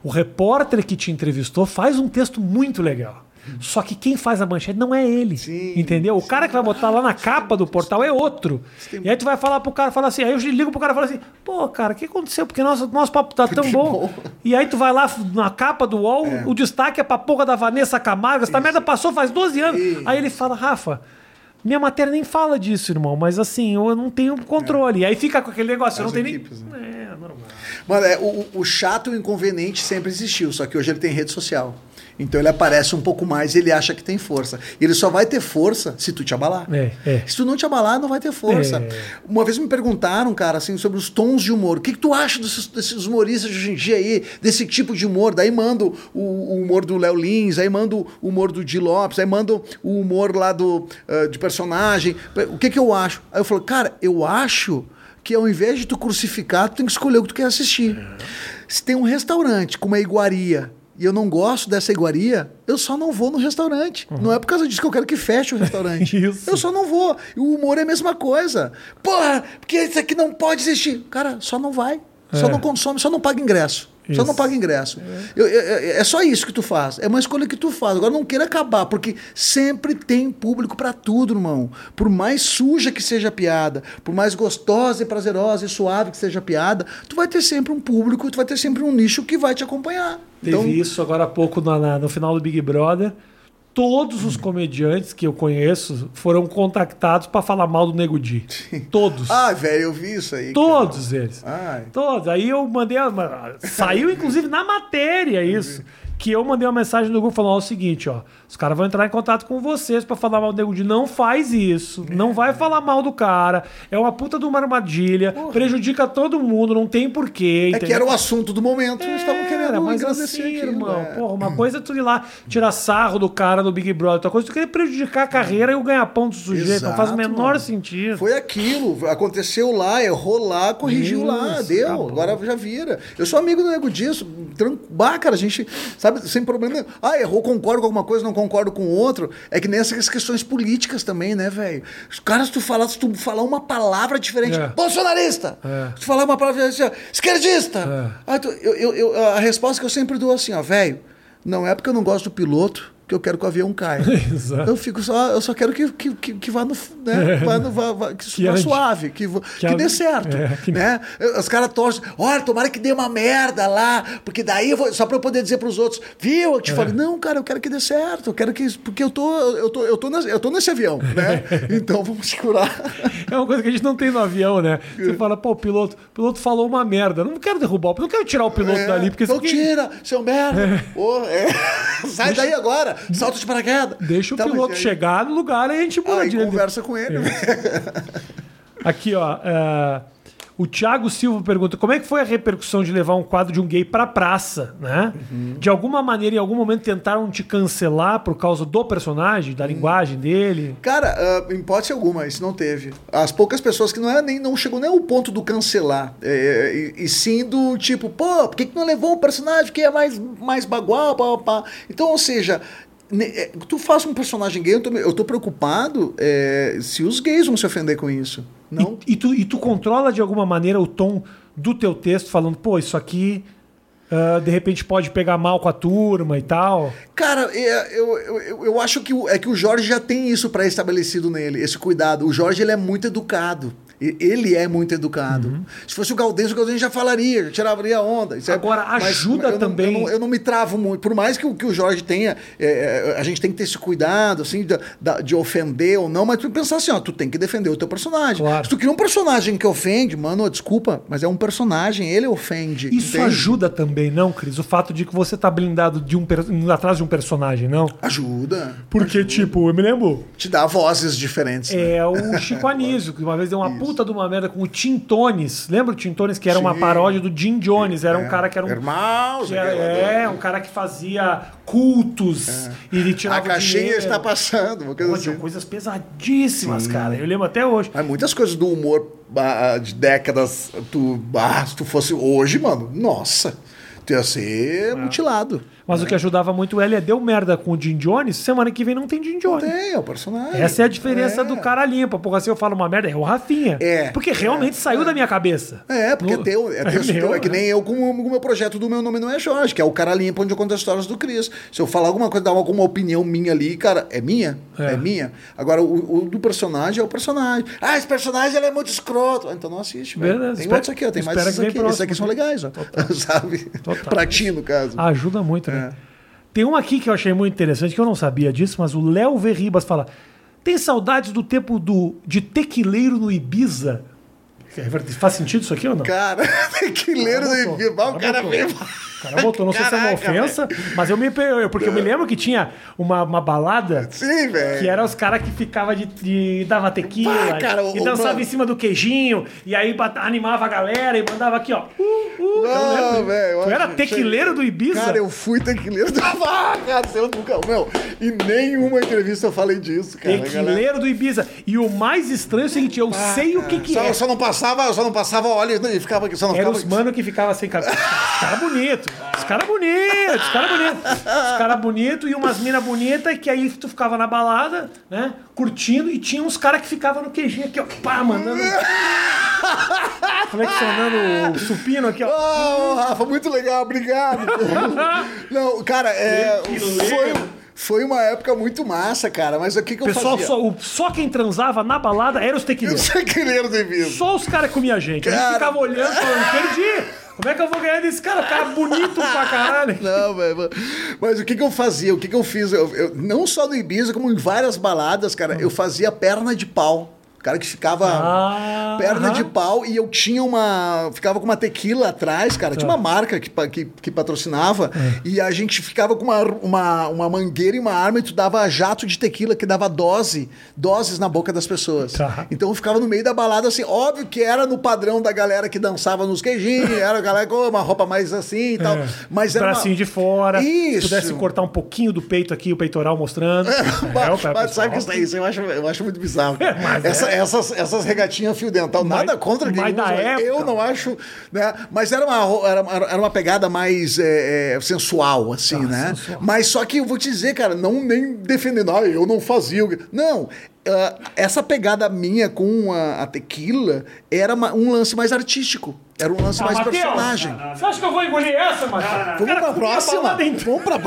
o repórter que te entrevistou faz um texto muito legal. Só que quem faz a manchete não é ele. Sim, entendeu? O cara que vai botar lá na capa do portal é outro. E aí tu vai falar pro cara, fala assim, aí eu ligo pro cara e falo assim, pô, cara, o que aconteceu? Porque nosso, nosso papo tá tão bom. bom. E aí tu vai lá na capa do UOL, o destaque é pra porra da Vanessa Camargo, essa merda passou faz 12 anos. Isso. Aí ele fala, Rafa, minha matéria nem fala disso, irmão, mas assim, eu não tenho controle. E aí fica com aquele negócio, eu não tenho equipes, nem. É, normal. Mano, é, o, o chato e o inconveniente sempre existiu, só que hoje ele tem rede social. Então ele aparece um pouco mais e ele acha que tem força. Ele só vai ter força se tu te abalar. É, é. Se tu não te abalar, não vai ter força. É. Uma vez me perguntaram, cara, assim, sobre os tons de humor. O que, que tu acha desses, desses humoristas de hoje em dia aí, desse tipo de humor? Daí mando o, o humor do Léo Lins, aí mando o humor do Di Lopes, aí mando o humor lá do, ah, de personagem. O que, que eu acho? Aí eu falo, cara, eu acho que ao invés de tu crucificar, tu tem que escolher o que tu quer assistir. Se tem um restaurante com uma iguaria e eu não gosto dessa iguaria, eu só não vou no restaurante. Não é por causa disso que eu quero que feche o restaurante. Isso. Eu só não vou. E o humor é a mesma coisa. Porra, porque isso aqui não pode existir. Cara, só não vai. Só É. não consome, só não paga ingresso. Só não Isso. paga ingresso. Eu- eu- eu- é só isso que tu faz. É uma escolha que tu faz. Agora não queira acabar, porque sempre tem público pra tudo, irmão. Por mais suja que seja a piada, por mais gostosa e prazerosa e suave que seja a piada, tu vai ter sempre um público, tu vai ter sempre um nicho que vai te acompanhar. Teve Então, isso agora há pouco na- na- no final do Big Brother. Todos os comediantes que eu conheço foram contactados pra falar mal do Nego Di. Todos. Ah, velho, eu vi isso aí. Todos eles. cara. Ai. Todos. Aí eu mandei. uma- Saiu, inclusive, na matéria isso. Que eu mandei uma mensagem no grupo falando ó, o seguinte, ó. Os caras vão entrar em contato com vocês pra falar mal do Nego Di. Não faz isso. Não vai falar mal do cara. É uma puta de uma armadilha. Prejudica todo mundo. Não tem porquê. É que era o assunto do momento, eles estavam querendo mas assim, aquilo, irmão, é. porra, uma coisa é tu ir lá tirar sarro do cara do Big Brother, outra coisa é tu querer prejudicar a carreira e o ganha-pão do sujeito. não faz o Exato, menor mano. sentido. Foi aquilo, aconteceu lá, errou lá, corrigiu lá, Isso, deu, acabou. agora já vira. Eu sou amigo do Nego disso, bah, cara, a gente, sabe, sem problema nenhum. Ah, errou, concordo com alguma coisa, não concordo com outro. É que nessas questões políticas também, né, velho? Os caras, se tu falar, se tu falar uma palavra diferente, É. bolsonarista! É. Se tu falar uma palavra diferente, esquerdista! Ah, tu- eu, eu- eu- a resposta que eu sempre dou é assim, ó, velho, não é porque eu não gosto do piloto que eu quero que o avião caia. Exato. Eu fico só, eu só quero que, que, que, que vá no, né? vá, no, vá, vá- que, Que vá suave, que, que, ande. dê certo, É, que- né? Os caras torcem, olha, tomara que dê uma merda lá, porque daí vou, só para eu poder dizer para os outros, viu? Eu te É. falei, não, cara, eu quero que dê certo, eu quero que, porque eu tô, eu tô, eu tô, nesse, eu tô nesse avião, né? Então vamos segurar. É uma coisa que a gente não tem no avião, né? Você fala, pô, o piloto, o piloto falou uma merda. Não quero derrubar não quero tirar o piloto É, dali, porque não tira, seu merda. Pô, é. Sai daí agora, salta de paraquedas. Deixa o Tá, piloto aí- chegar no lugar e a gente muda Aí de conversa com ele. Aqui, ó. é, o Thiago Silva pergunta: como é que foi a repercussão de levar um quadro de um gay pra praça, né? Uhum. De alguma maneira, em algum momento, tentaram te cancelar por causa do personagem, Uhum. da linguagem dele? Cara, ah, em hipótese alguma, isso não teve. As poucas pessoas que não é nem não chegou nem ao ponto do cancelar. é, e, e sim do tipo, pô, por que, que não levou um personagem que é mais, mais bagual, pá, pá, pá? Então, ou seja. É, Tu faz um personagem gay, eu tô, eu tô preocupado é, se os gays vão se ofender com isso. Não. E, e tu, e tu controla de alguma maneira o tom do teu texto, falando, pô, isso aqui. ah, de repente pode pegar mal com a turma e tal. Cara, é, eu, eu, eu- eu acho que o, é que o Jorge já tem isso pré-estabelecido nele, esse cuidado. O Jorge ele é muito educado. Ele é muito educado. Uhum. Se fosse o Galdêncio, o Galdêncio já falaria, já tiraria onda. Isso é- Agora, ajuda eu não- também- Eu não, eu não me travo muito. Por mais que o, que o Jorge tenha, é, é, a gente tem que ter esse cuidado, assim, de, de ofender ou não, mas tu pensar assim, ó, tu tem que defender o teu personagem. Claro. Se tu cria um personagem que ofende, mano, desculpa, mas é um personagem, ele ofende. Isso entende? ajuda também, não, Cris? O fato de que você tá blindado de um atrás de um personagem, não? Ajuda. Porque, tipo, eu me lembro. Te dá vozes diferentes. né? É o Chico Anísio, que uma vez deu uma puta de uma merda com o Tim Tones. Lembra o Tim Tones, que era uma Sim. paródia do Jim Jones? Era um É. cara que era um. Irmãos, que era- é, um cara que fazia cultos. E ele tirava A caixinha dinheiro. está passando, uma coisa Pô, assim. coisas pesadíssimas, cara. Eu lembro até hoje. Mas muitas coisas do humor ah, de décadas, tu, ah, se tu fosse hoje, mano, nossa, tu ia É. ser mutilado. Mas o que ajudava muito ele é deu merda com o Jim Jones. Semana que vem não tem Jim Jones. Tem, é o personagem. Essa é a diferença É. do cara limpa. Porque se eu falo uma merda, é o Rafinha. É. Porque realmente saiu da minha cabeça. É, porque No- é teu, é, É meu, é que né? nem eu com o meu projeto do Meu Nome Não É Jorge, que é o cara limpa onde eu conto as histórias do Cris. Se eu falar alguma coisa, dar alguma opinião minha ali, cara, é minha, é, É. minha. Agora, o, o do personagem é o personagem. Ah, esse personagem ele é muito escroto. Ah, Então não assiste, velho. Tem espera- outros aqui, ó, tem mais esses aqui. vem Esses aqui são próximo. legais, ó. Sabe? Total. pra ti, no caso. Ajuda muito, né? É. Tem um aqui que eu achei muito interessante, que eu não sabia disso, mas o Léo V. Ribas fala: tem saudades do tempo do, de tequileiro no Ibiza? Faz sentido isso aqui ou não? Cara, tequileiro do botou, Ibiza. O cara veio. O cara botou, não sei se é uma Caraca, ofensa, mas eu me porque eu me lembro que tinha uma, uma balada Sim, velho. que era os caras que ficavam de, de dava tequila Ah, cara, e o- dançava mano. em cima do queijinho e aí animava a galera e mandava aqui, ó. Uh, uh, Não, velho. Tu era tequileiro do Ibiza? Cara, eu fui tequileiro do Ah, cara, eu nunca. Meu, em nenhuma entrevista eu falei disso, cara. Tequileiro do Ibiza. E o mais estranho é o seguinte, eu sei o que que Só, é. só não passava passava, só não passava óleo e ficava só não Eram ficava os mano que ficava sem cabelo. Os caras bonitos. Os caras bonitos. Os caras bonitos. Os caras bonitos e umas minas bonitas que aí tu ficava na balada, né? Curtindo e tinha uns caras que ficavam no queijinho aqui, ó. Pá, mandando. Flexionando o supino aqui, ó. Oh, Rafa, muito legal, obrigado. Não, cara, é, foi, foi uma época muito massa, cara. Mas o que, que O eu pessoal, fazia? só, o- só quem transava na balada era os tequileiros. sou querer de vida. Só os caras comiam a gente. A gente Cara. ficava olhando falando, perdi. Como é que eu vou ganhar desse cara? O cara bonito pra caralho. Não, velho. Mas o que, que eu fazia? O que, que eu fiz? Eu, eu- não só no Ibiza, como em várias baladas, cara, eu fazia perna de pau. O cara que ficava Ah, perna aham. de pau e eu tinha uma. Ficava com uma tequila atrás, cara. Tinha uma marca que, que, que patrocinava. E a gente ficava com uma, uma, uma mangueira e uma arma e tu dava jato de tequila que dava dose, doses na boca das pessoas. Tá. Então eu ficava no meio da balada assim, óbvio que era no padrão da galera que dançava nos queijinhos, era a galera com uma roupa mais assim e tal. Mas era. uma- Bracinho de fora. Isso. Pudesse cortar um pouquinho do peito aqui, o peitoral mostrando. É, Mas, o pé- mas sabe que isso, eu, acho, eu acho muito bizarro. Mas Essa- é. Essas, essas regatinhas fio dental, Mas- nada contra quem mas usa, época- Eu não acho. Né? Mas era uma, era, era uma pegada mais é, é, sensual, assim, né? Ah, sensual. Mas só que eu vou te dizer, cara, não nem defendendo, ah, eu não fazia. o que-" Não. Ah, essa pegada minha com a, a tequila era uma- um lance mais artístico. Era um lance Ah, mais Matheus, personagem. Você acha que eu vou engolir essa, Matheus? Vamos pra próxima? Vamos pra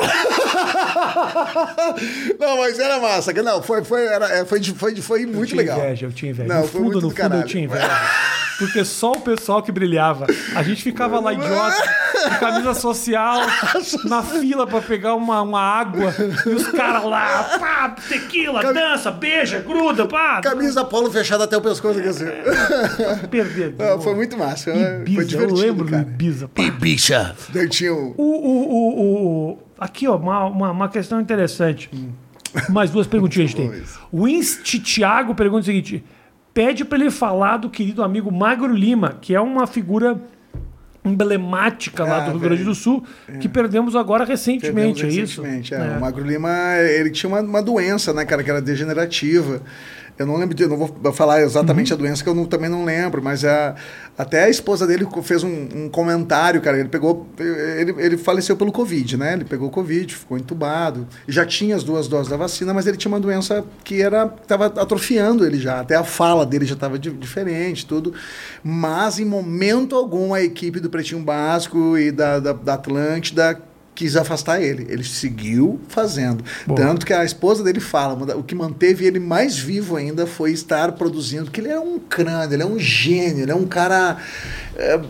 Não, mas era massa. Não, foi, foi, era, é, foi, foi, foi muito tinha legal. inveja, eu tinha inveja. Não, no foi fundo, muito no do fundo, eu caralho. tinha inveja. Porque só o pessoal que brilhava. A gente ficava lá idiota, de camisa social, na fila pra pegar uma, uma água. E os caras lá, pá, tequila, dança, beija, gruda, pá. Camisa polo fechada até o pescoço. Quer dizer. Perder. Não, foi muito massa. Foi Ibiza, eu divertido, lembro do cara. Ibiza. pá. Ibiza. Daí tinha o... O, o, o, o- aqui, ó, uma, uma, uma questão interessante. Mais duas perguntinhas a gente tem. O Inst Thiago pergunta o seguinte: pede para ele falar do querido amigo Magro Lima, que é uma figura emblemática lá Ah, do Rio Grande do Sul, que perdemos agora recentemente, Perdemos é isso? recentemente, é. É. O Magro Lima, ele tinha uma, uma doença, né, cara, que era degenerativa. Eu não lembro, de, eu não vou falar exatamente Uhum. a doença, que eu não- também não lembro, mas a, até a esposa dele fez um, um comentário, cara. Ele pegou. Ele, ele faleceu pelo Covid, né? Ele pegou Covid, ficou entubado. Já tinha as duas doses da vacina, mas ele tinha uma doença que era estava atrofiando ele já. Até a fala dele já estava diferente, tudo. Mas em momento algum a equipe do Pretinho Básico e da, da, da Atlântida quis afastar ele. Ele seguiu fazendo. Boa. Tanto que a esposa dele fala, o que manteve ele mais vivo ainda foi estar produzindo, porque ele é um crânio, ele é um gênio, ele é um cara é,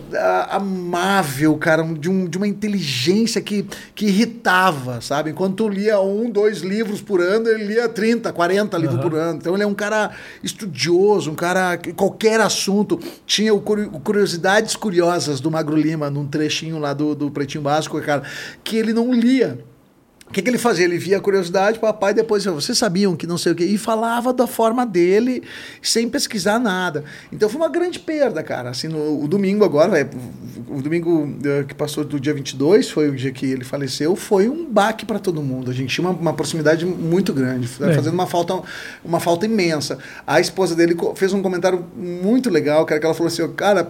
amável, cara, de, um, de uma inteligência que, que irritava, sabe? Enquanto tu lia um, dois livros por ano, ele lia 30, 40 livros por ano. Então ele é um cara estudioso, um cara que qualquer assunto. Tinha o Curiosidades Curiosas do Magro Lima, num trechinho lá do, do Pretinho Básico, cara, que ele não lia. O que, que ele fazia? Ele via a curiosidade, papai, depois vocês sabiam que não sei o quê, e falava da forma dele, sem pesquisar nada. Então foi uma grande perda, cara. Assim, no, o domingo agora, vai, o, domingo eh, que passou do dia 22, foi o dia que ele faleceu, foi um baque para todo mundo. A gente tinha uma, uma proximidade muito grande, É. fazendo uma falta, uma falta imensa. A esposa dele fez um comentário muito legal, cara, que ela falou assim, cara,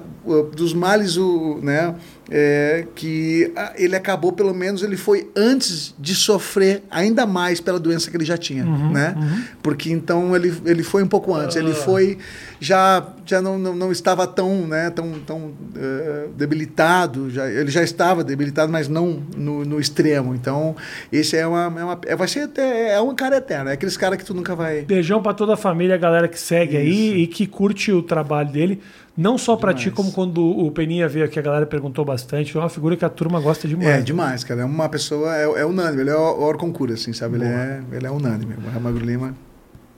dos males, o, né, é, que ah, ele acabou, pelo menos, ele foi antes de sofrer ainda mais pela doença que ele já tinha, né? Porque então ele, ele foi um pouco antes, ele foi já já não, não, não estava tão, né, tão, tão eh, debilitado, já, ele já estava debilitado, mas não no, no extremo. Então, esse é uma, é uma é, vai ser até, é um cara eterno, é aqueles caras que tu nunca vai Beijão pra toda a família, a galera que segue aí e que curte o trabalho dele. Não só pra ti, como quando o Peninha veio aqui, a galera perguntou bastante. É uma figura que a turma gosta demais. É demais, cara. É uma pessoa, é, é unânime. Ele é o Orconcura, assim, sabe? Ele é, ele é unânime. O Magro Lima.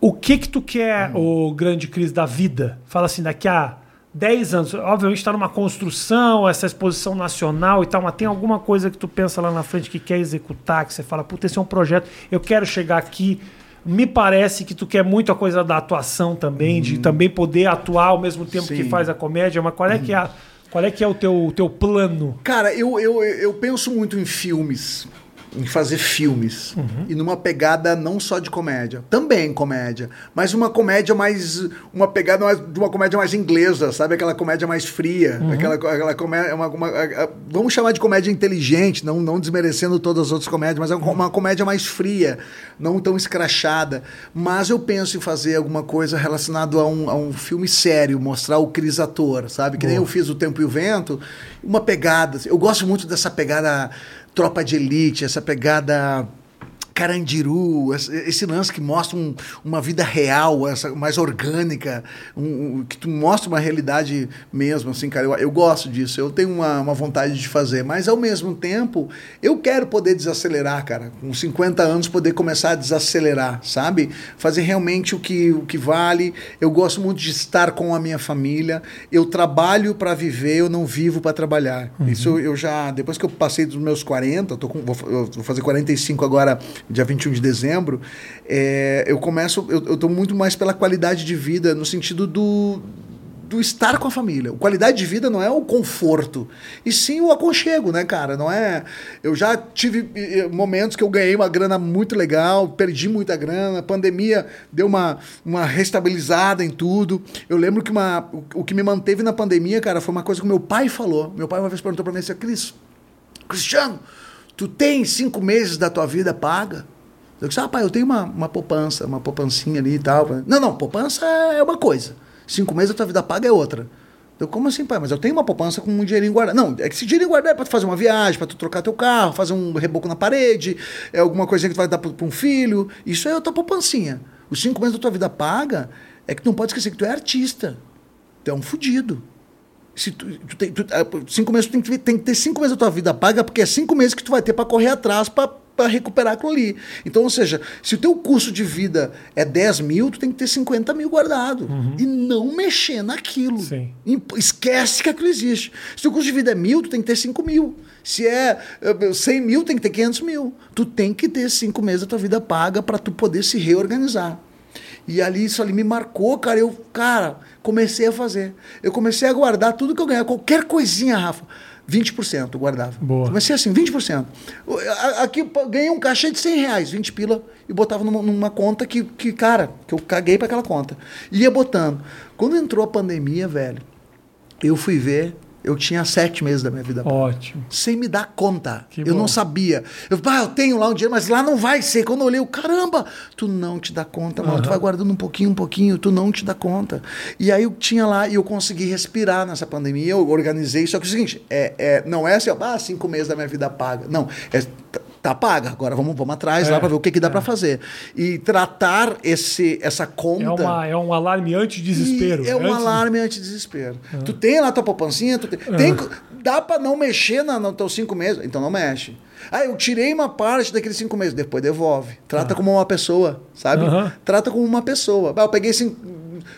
O que que tu quer, o grande Cris, da vida? Fala assim, daqui a 10 anos, obviamente está numa construção, essa exposição nacional e tal, mas tem alguma coisa que tu pensa lá na frente que quer executar, que você fala, puta, esse é um projeto, eu quero chegar aqui. Me parece que tu quer muito a coisa da atuação também, de também poder atuar ao mesmo tempo que Sim. faz a comédia, mas qual é que é, a- qual é, que é o teu, teu plano? Cara, eu, eu, eu penso muito em filmes. Em fazer filmes. E numa pegada não só de comédia, também comédia, mas uma comédia mais. Uma pegada mais, de uma comédia mais inglesa, sabe? Aquela comédia mais fria. Aquela, aquela comédia. Uma, uma- a- a- vamos chamar de comédia inteligente, não, não desmerecendo todas as outras comédias, mas é uma, uma comédia mais fria, não tão escrachada. Mas eu penso em fazer alguma coisa relacionada a um, a um filme sério, mostrar o Cris ator, sabe? Que nem eu fiz O Tempo e o Vento, uma pegada. assim, Eu gosto muito dessa pegada tropa de elite, essa pegada Carandiru, esse lance que mostra um- uma vida real, essa, mais orgânica, um- um- que tu mostra uma realidade mesmo, assim, cara, eu, eu gosto disso, eu tenho uma, uma vontade de fazer, mas ao mesmo tempo, eu quero poder desacelerar, cara, com 50 anos poder começar a desacelerar, sabe? Fazer realmente o que, o que vale, eu gosto muito de estar com a minha família, eu trabalho para viver, eu não vivo para trabalhar. Isso eu já, depois que eu passei dos meus 40, eu tô com, vou, vou fazer 45 agora, dia 21 de dezembro, é, eu começo, eu, tô muito mais pela qualidade de vida, no sentido do do estar com a família. Qualidade de vida não é o conforto, e sim o aconchego, né, cara? Não é. Eu já tive eh, momentos que eu ganhei uma grana muito legal, perdi muita grana, a pandemia deu uma, uma restabilizada em tudo. Eu lembro que uma, o, o que me manteve na pandemia, cara, foi uma coisa que meu pai falou. Meu pai uma vez perguntou pra mim assim, Cris, Cristiano, tu tem cinco meses da tua vida paga? Eu disse, ah, pai, eu tenho uma, uma poupança, uma poupancinha ali e tal. Não, não, poupança é uma coisa. Cinco meses da tua vida paga é outra. Eu, como assim, pai? Mas eu tenho uma poupança com um dinheirinho guardado. Não, é que esse dinheirinho guardado é pra tu fazer uma viagem, pra tu trocar teu carro, fazer um reboco na parede, é alguma coisinha que tu vai dar pra, pra um filho. Isso é a tua poupancinha. Os cinco meses da tua vida paga é que tu não pode esquecer que tu é artista. Tu é um fudido. Se tu, tu tem, tu- ah, cinco meses, tu tem que, tem que ter cinco meses da tua vida paga, porque é cinco meses que tu vai ter para correr atrás para recuperar aquilo ali. Então, ou seja, se o teu custo de vida é 10 mil, tu tem que ter 50 mil guardado. E não mexer naquilo. Sim. Esquece que aquilo existe. Se o custo de vida é mil, tu tem que ter 5 mil. Se é eh, 100 mil, tem que ter 500 mil. Tu tem que ter cinco meses da tua vida paga para tu poder se reorganizar. E ali, isso ali me marcou, cara. Eu, cara, comecei a fazer. Eu comecei a guardar tudo que eu ganhava. Qualquer coisinha, Rafa. 20% eu guardava. Boa. Comecei assim, 20%. O- a- Aqui ganhei um cachê de 100 reais, 20 pila, e botava numa, numa conta que, que, cara, que eu caguei para aquela conta. Ia botando. Quando entrou a pandemia, velho, eu fui ver, eu tinha sete meses da minha vida Ótimo. sem me dar conta. Que eu bom. não sabia. Eu, pá, eu tenho lá um dinheiro, mas lá não vai ser. Quando eu olhei, eu, caramba, tu não te dá conta, mano. Tu vai guardando um pouquinho, um pouquinho, tu não te dá conta. E aí eu tinha lá e eu consegui respirar nessa pandemia, eu organizei. Só que é o seguinte, é, é, não é assim, ah, cinco meses da minha vida paga. Não, é, tá- paga. Agora vamos, vamos atrás É, lá para ver o que, que dá pra fazer. E tratar esse, essa conta. É, uma, é um alarme anti-desespero. É um Antes- alarme anti-desespero. Tu tem lá tua poupancinha, tu tem. tem- dá pra não mexer na, nos teus cinco meses, então não mexe. Ah, eu tirei uma parte daqueles cinco meses, depois devolve. Trata como uma pessoa, sabe? Trata como uma pessoa. Ah, eu peguei cinco,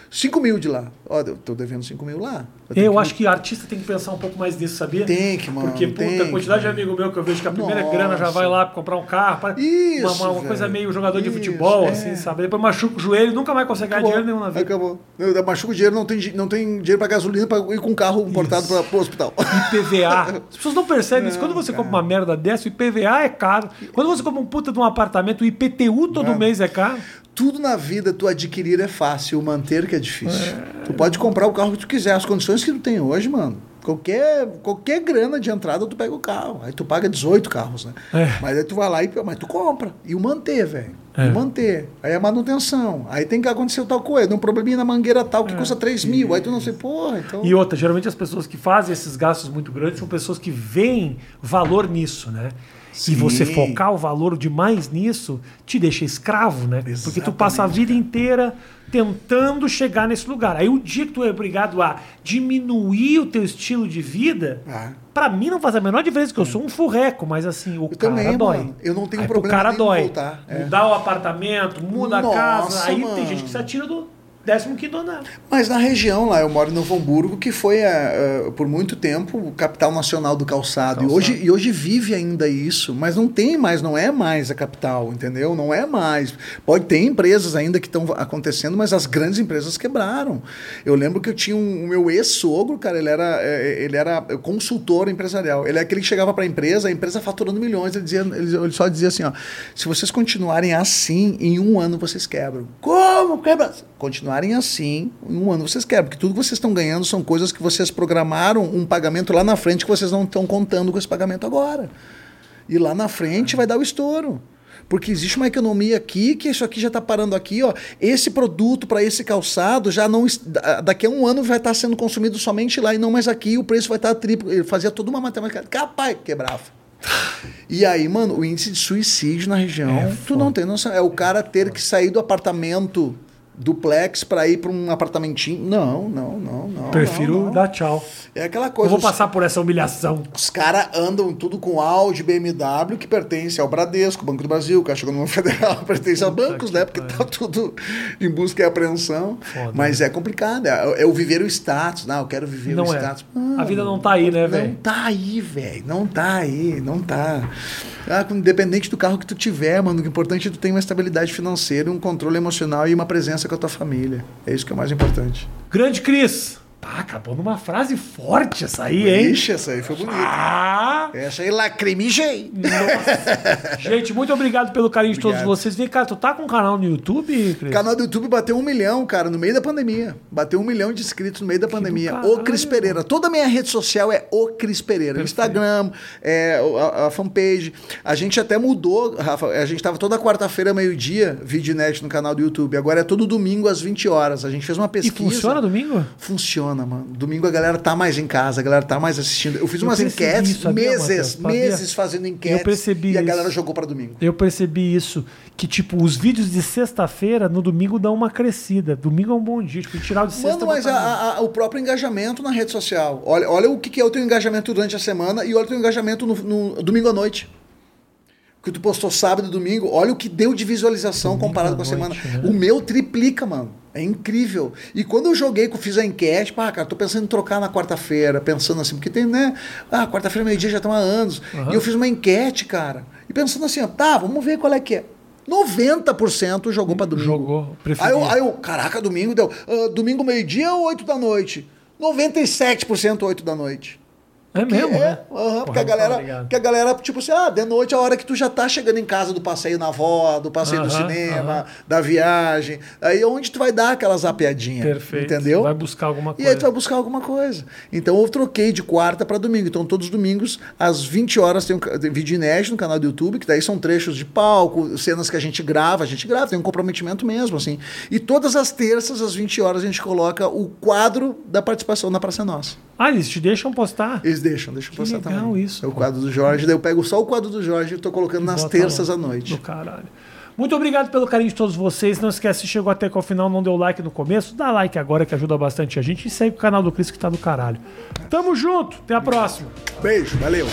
cinco mil de lá. Ó, eu tô devendo cinco mil lá. tenho Eu que- acho que artista tem que pensar um pouco mais nisso, sabia? Tem que, mano, Porque, puta, tem a quantidade de amigo meu que eu vejo que a primeira Nossa. grana já vai lá pra comprar um carro. Isso, uma, uma- uma coisa meio jogador de Isso, futebol, é. assim, sabe? Depois machuca o joelho, nunca mais consegue ganhar dinheiro nenhum na vida. Acabou. Eu machuco o dinheiro, não tem, não tem dinheiro pra gasolina pra ir com o carro importado pra, pro hospital. IPVA. As pessoas não percebem isso. Quando você compra uma merda dessa, o IPVA é caro. Quando você compra um puta de um apartamento, o IPTU todo mês é caro. Tudo na vida tu adquirir é fácil, o manter que é difícil. Tu pode comprar o carro que tu quiser, as condições que tu tem hoje, mano. Qualquer, qualquer grana de entrada tu pega o carro. Aí tu paga 18 carros, né? É. Mas aí tu vai lá e mas tu compra. E o manter, velho. É. O manter. Aí a manutenção. Aí tem que acontecer tal coisa. Dá um probleminha na mangueira tal que custa 3 mil. Aí tu não sei, porra, então. E outra, geralmente as pessoas que fazem esses gastos muito grandes são pessoas que veem valor nisso, né? Sim. E você focar o valor demais nisso te deixa escravo, né? Porque tu passa a vida inteira tentando chegar nesse lugar. Aí o dia que tu é obrigado a diminuir o teu estilo de vida, Ah. pra mim não faz a menor diferença, que eu sou um furreco, mas assim, o Eu cara também, dói. mano. Eu não tenho Aí pro problema cara nenhum em dói. voltar, é. Mudar o apartamento, muda a Nossa, casa, aí tem mano. gente que se atira do, 15 andar. Mas na região lá, eu moro em Novo Hamburgo, que foi eh, eh, por muito tempo o capital nacional do calçado. E, Calçado. hoje, e hoje vive ainda isso, mas não tem mais, não é mais a capital, entendeu? Não é mais. Pode ter empresas ainda que estão acontecendo, mas as grandes empresas quebraram. Eu lembro que eu tinha um, o meu ex-sogro, cara, ele era, eh, ele era consultor empresarial. Ele é aquele que chegava para a empresa, a empresa faturando milhões, ele, dizia, ele, ele só dizia assim: ó, se vocês continuarem assim, em um ano vocês quebram. Como quebra? Continuarem assim, em um ano vocês quebram. Porque tudo que vocês estão ganhando são coisas que vocês programaram um pagamento lá na frente que vocês não estão contando com esse pagamento agora. E lá na frente vai dar o estouro. Porque existe uma economia aqui que isso aqui já está parando aqui, ó. Esse produto para esse calçado já não daqui a um ano vai estar sendo consumido somente lá e não mais aqui. O preço vai estar triplo. Ele fazia toda uma matemática. Capaz, quebrava. E aí, mano, o índice de suicídio na região, É tu não tem noção. É o cara ter que sair do apartamento duplex para ir para um apartamentinho. Não, não, não, não. Prefiro não, não. dar tchau. É aquela Eu coisa. vou os- passar por essa humilhação. os caras andam tudo com Audi, BMW, que pertence ao Bradesco, Banco do Brasil, Caixa Econômica Federal, pertence a bancos, que né? Porque tá tudo em busca e apreensão. Foda, Mas é complicado. É, é o viver o status. Não, eu quero viver Não o é. status. A vida não tá aí, né, Não velho? tá aí, velho. Não tá aí, não tá. Ah, independente do carro que tu tiver, mano, o importante é tu ter uma estabilidade financeira, um controle emocional e uma presença com a tua família. É isso que é o mais importante. Grande Cris. Pá, acabou numa frase forte essa aí, hein? Ixi, essa aí foi bonita. Ah! Essa aí lacrimijei. Nossa. Gente, muito obrigado pelo carinho de todos Obrigado. vocês. Vem cá, tu tá com um canal no YouTube, Cris? O canal do YouTube bateu um milhão, cara, no meio da pandemia. Bateu um milhão de inscritos no meio da pandemia. caralho. O Cris Pereira. Toda a minha rede social é o Cris Pereira. O Instagram, é, a, a fanpage. A gente até mudou, Rafa. A gente tava toda quarta-feira, meio-dia, vídeo inédito no canal do YouTube. Agora é todo domingo às 20 horas. A gente fez uma E pesquisa. funciona domingo? Funciona, mano. Domingo a galera tá mais em casa, a galera tá mais assistindo. Eu fiz Eu umas enquetes, isso, sabia, meses, Matheus? Sabia? meses fazendo enquetes. Eu percebi E a isso. galera jogou pra domingo. Eu percebi isso. Que, tipo, os vídeos de sexta-feira, no domingo, dão uma crescida. Domingo é um bom dia. Tipo, tirar o de sexta... Mano, mas a- a- o próprio engajamento na rede social. Olha, olha o que, que é o teu engajamento durante a semana e olha o teu engajamento no, no domingo à noite. Que tu postou sábado e domingo, olha o que deu de visualização Domingo comparado com a semana. noite, né? O meu triplica, mano. É incrível. E quando eu joguei, que eu fiz a enquete, pá, cara, tô pensando em trocar na quarta-feira, pensando assim, porque tem, né? Ah, quarta-feira, meio-dia já estão há anos. E eu fiz uma enquete, cara. E pensando assim, ó, tá, vamos ver qual é que é. 90% jogou pra domingo. Jogou, preferi. Aí eu, aí eu, caraca, domingo deu. ah, domingo meio-dia ou 8 da noite? 97% 8 da noite. É mesmo, é, né? porque, a galera, tá porque a galera, tipo assim, ah, de noite é a hora que tu já tá chegando em casa do passeio na avó, do passeio do cinema, da viagem. Aí é onde tu vai dar aquelas zapeadinhas. Perfeito. Entendeu? Vai buscar alguma E coisa. aí tu vai buscar alguma coisa. Então eu troquei de quarta para domingo. Então todos os domingos, às 20 horas, tem um vídeo inédito no canal do YouTube, que daí são trechos de palco, cenas que a gente grava, a gente grava, tem um comprometimento mesmo, assim. E todas as terças, às 20 horas, a gente coloca o quadro da participação na Praça Nossa. Ah, eles te deixam postar? Eles deixam, deixam Que postar legal também. isso, É o quadro do Jorge, daí eu pego só o quadro do Jorge e tô colocando nas terças lá. à noite. Do caralho. Muito obrigado pelo carinho de todos vocês. Não esquece, chegou até ao final, não deu like no começo, dá like agora que ajuda bastante a gente. E segue o canal do Cris que tá do caralho. Tamo junto, até a próxima. Beijo, valeu.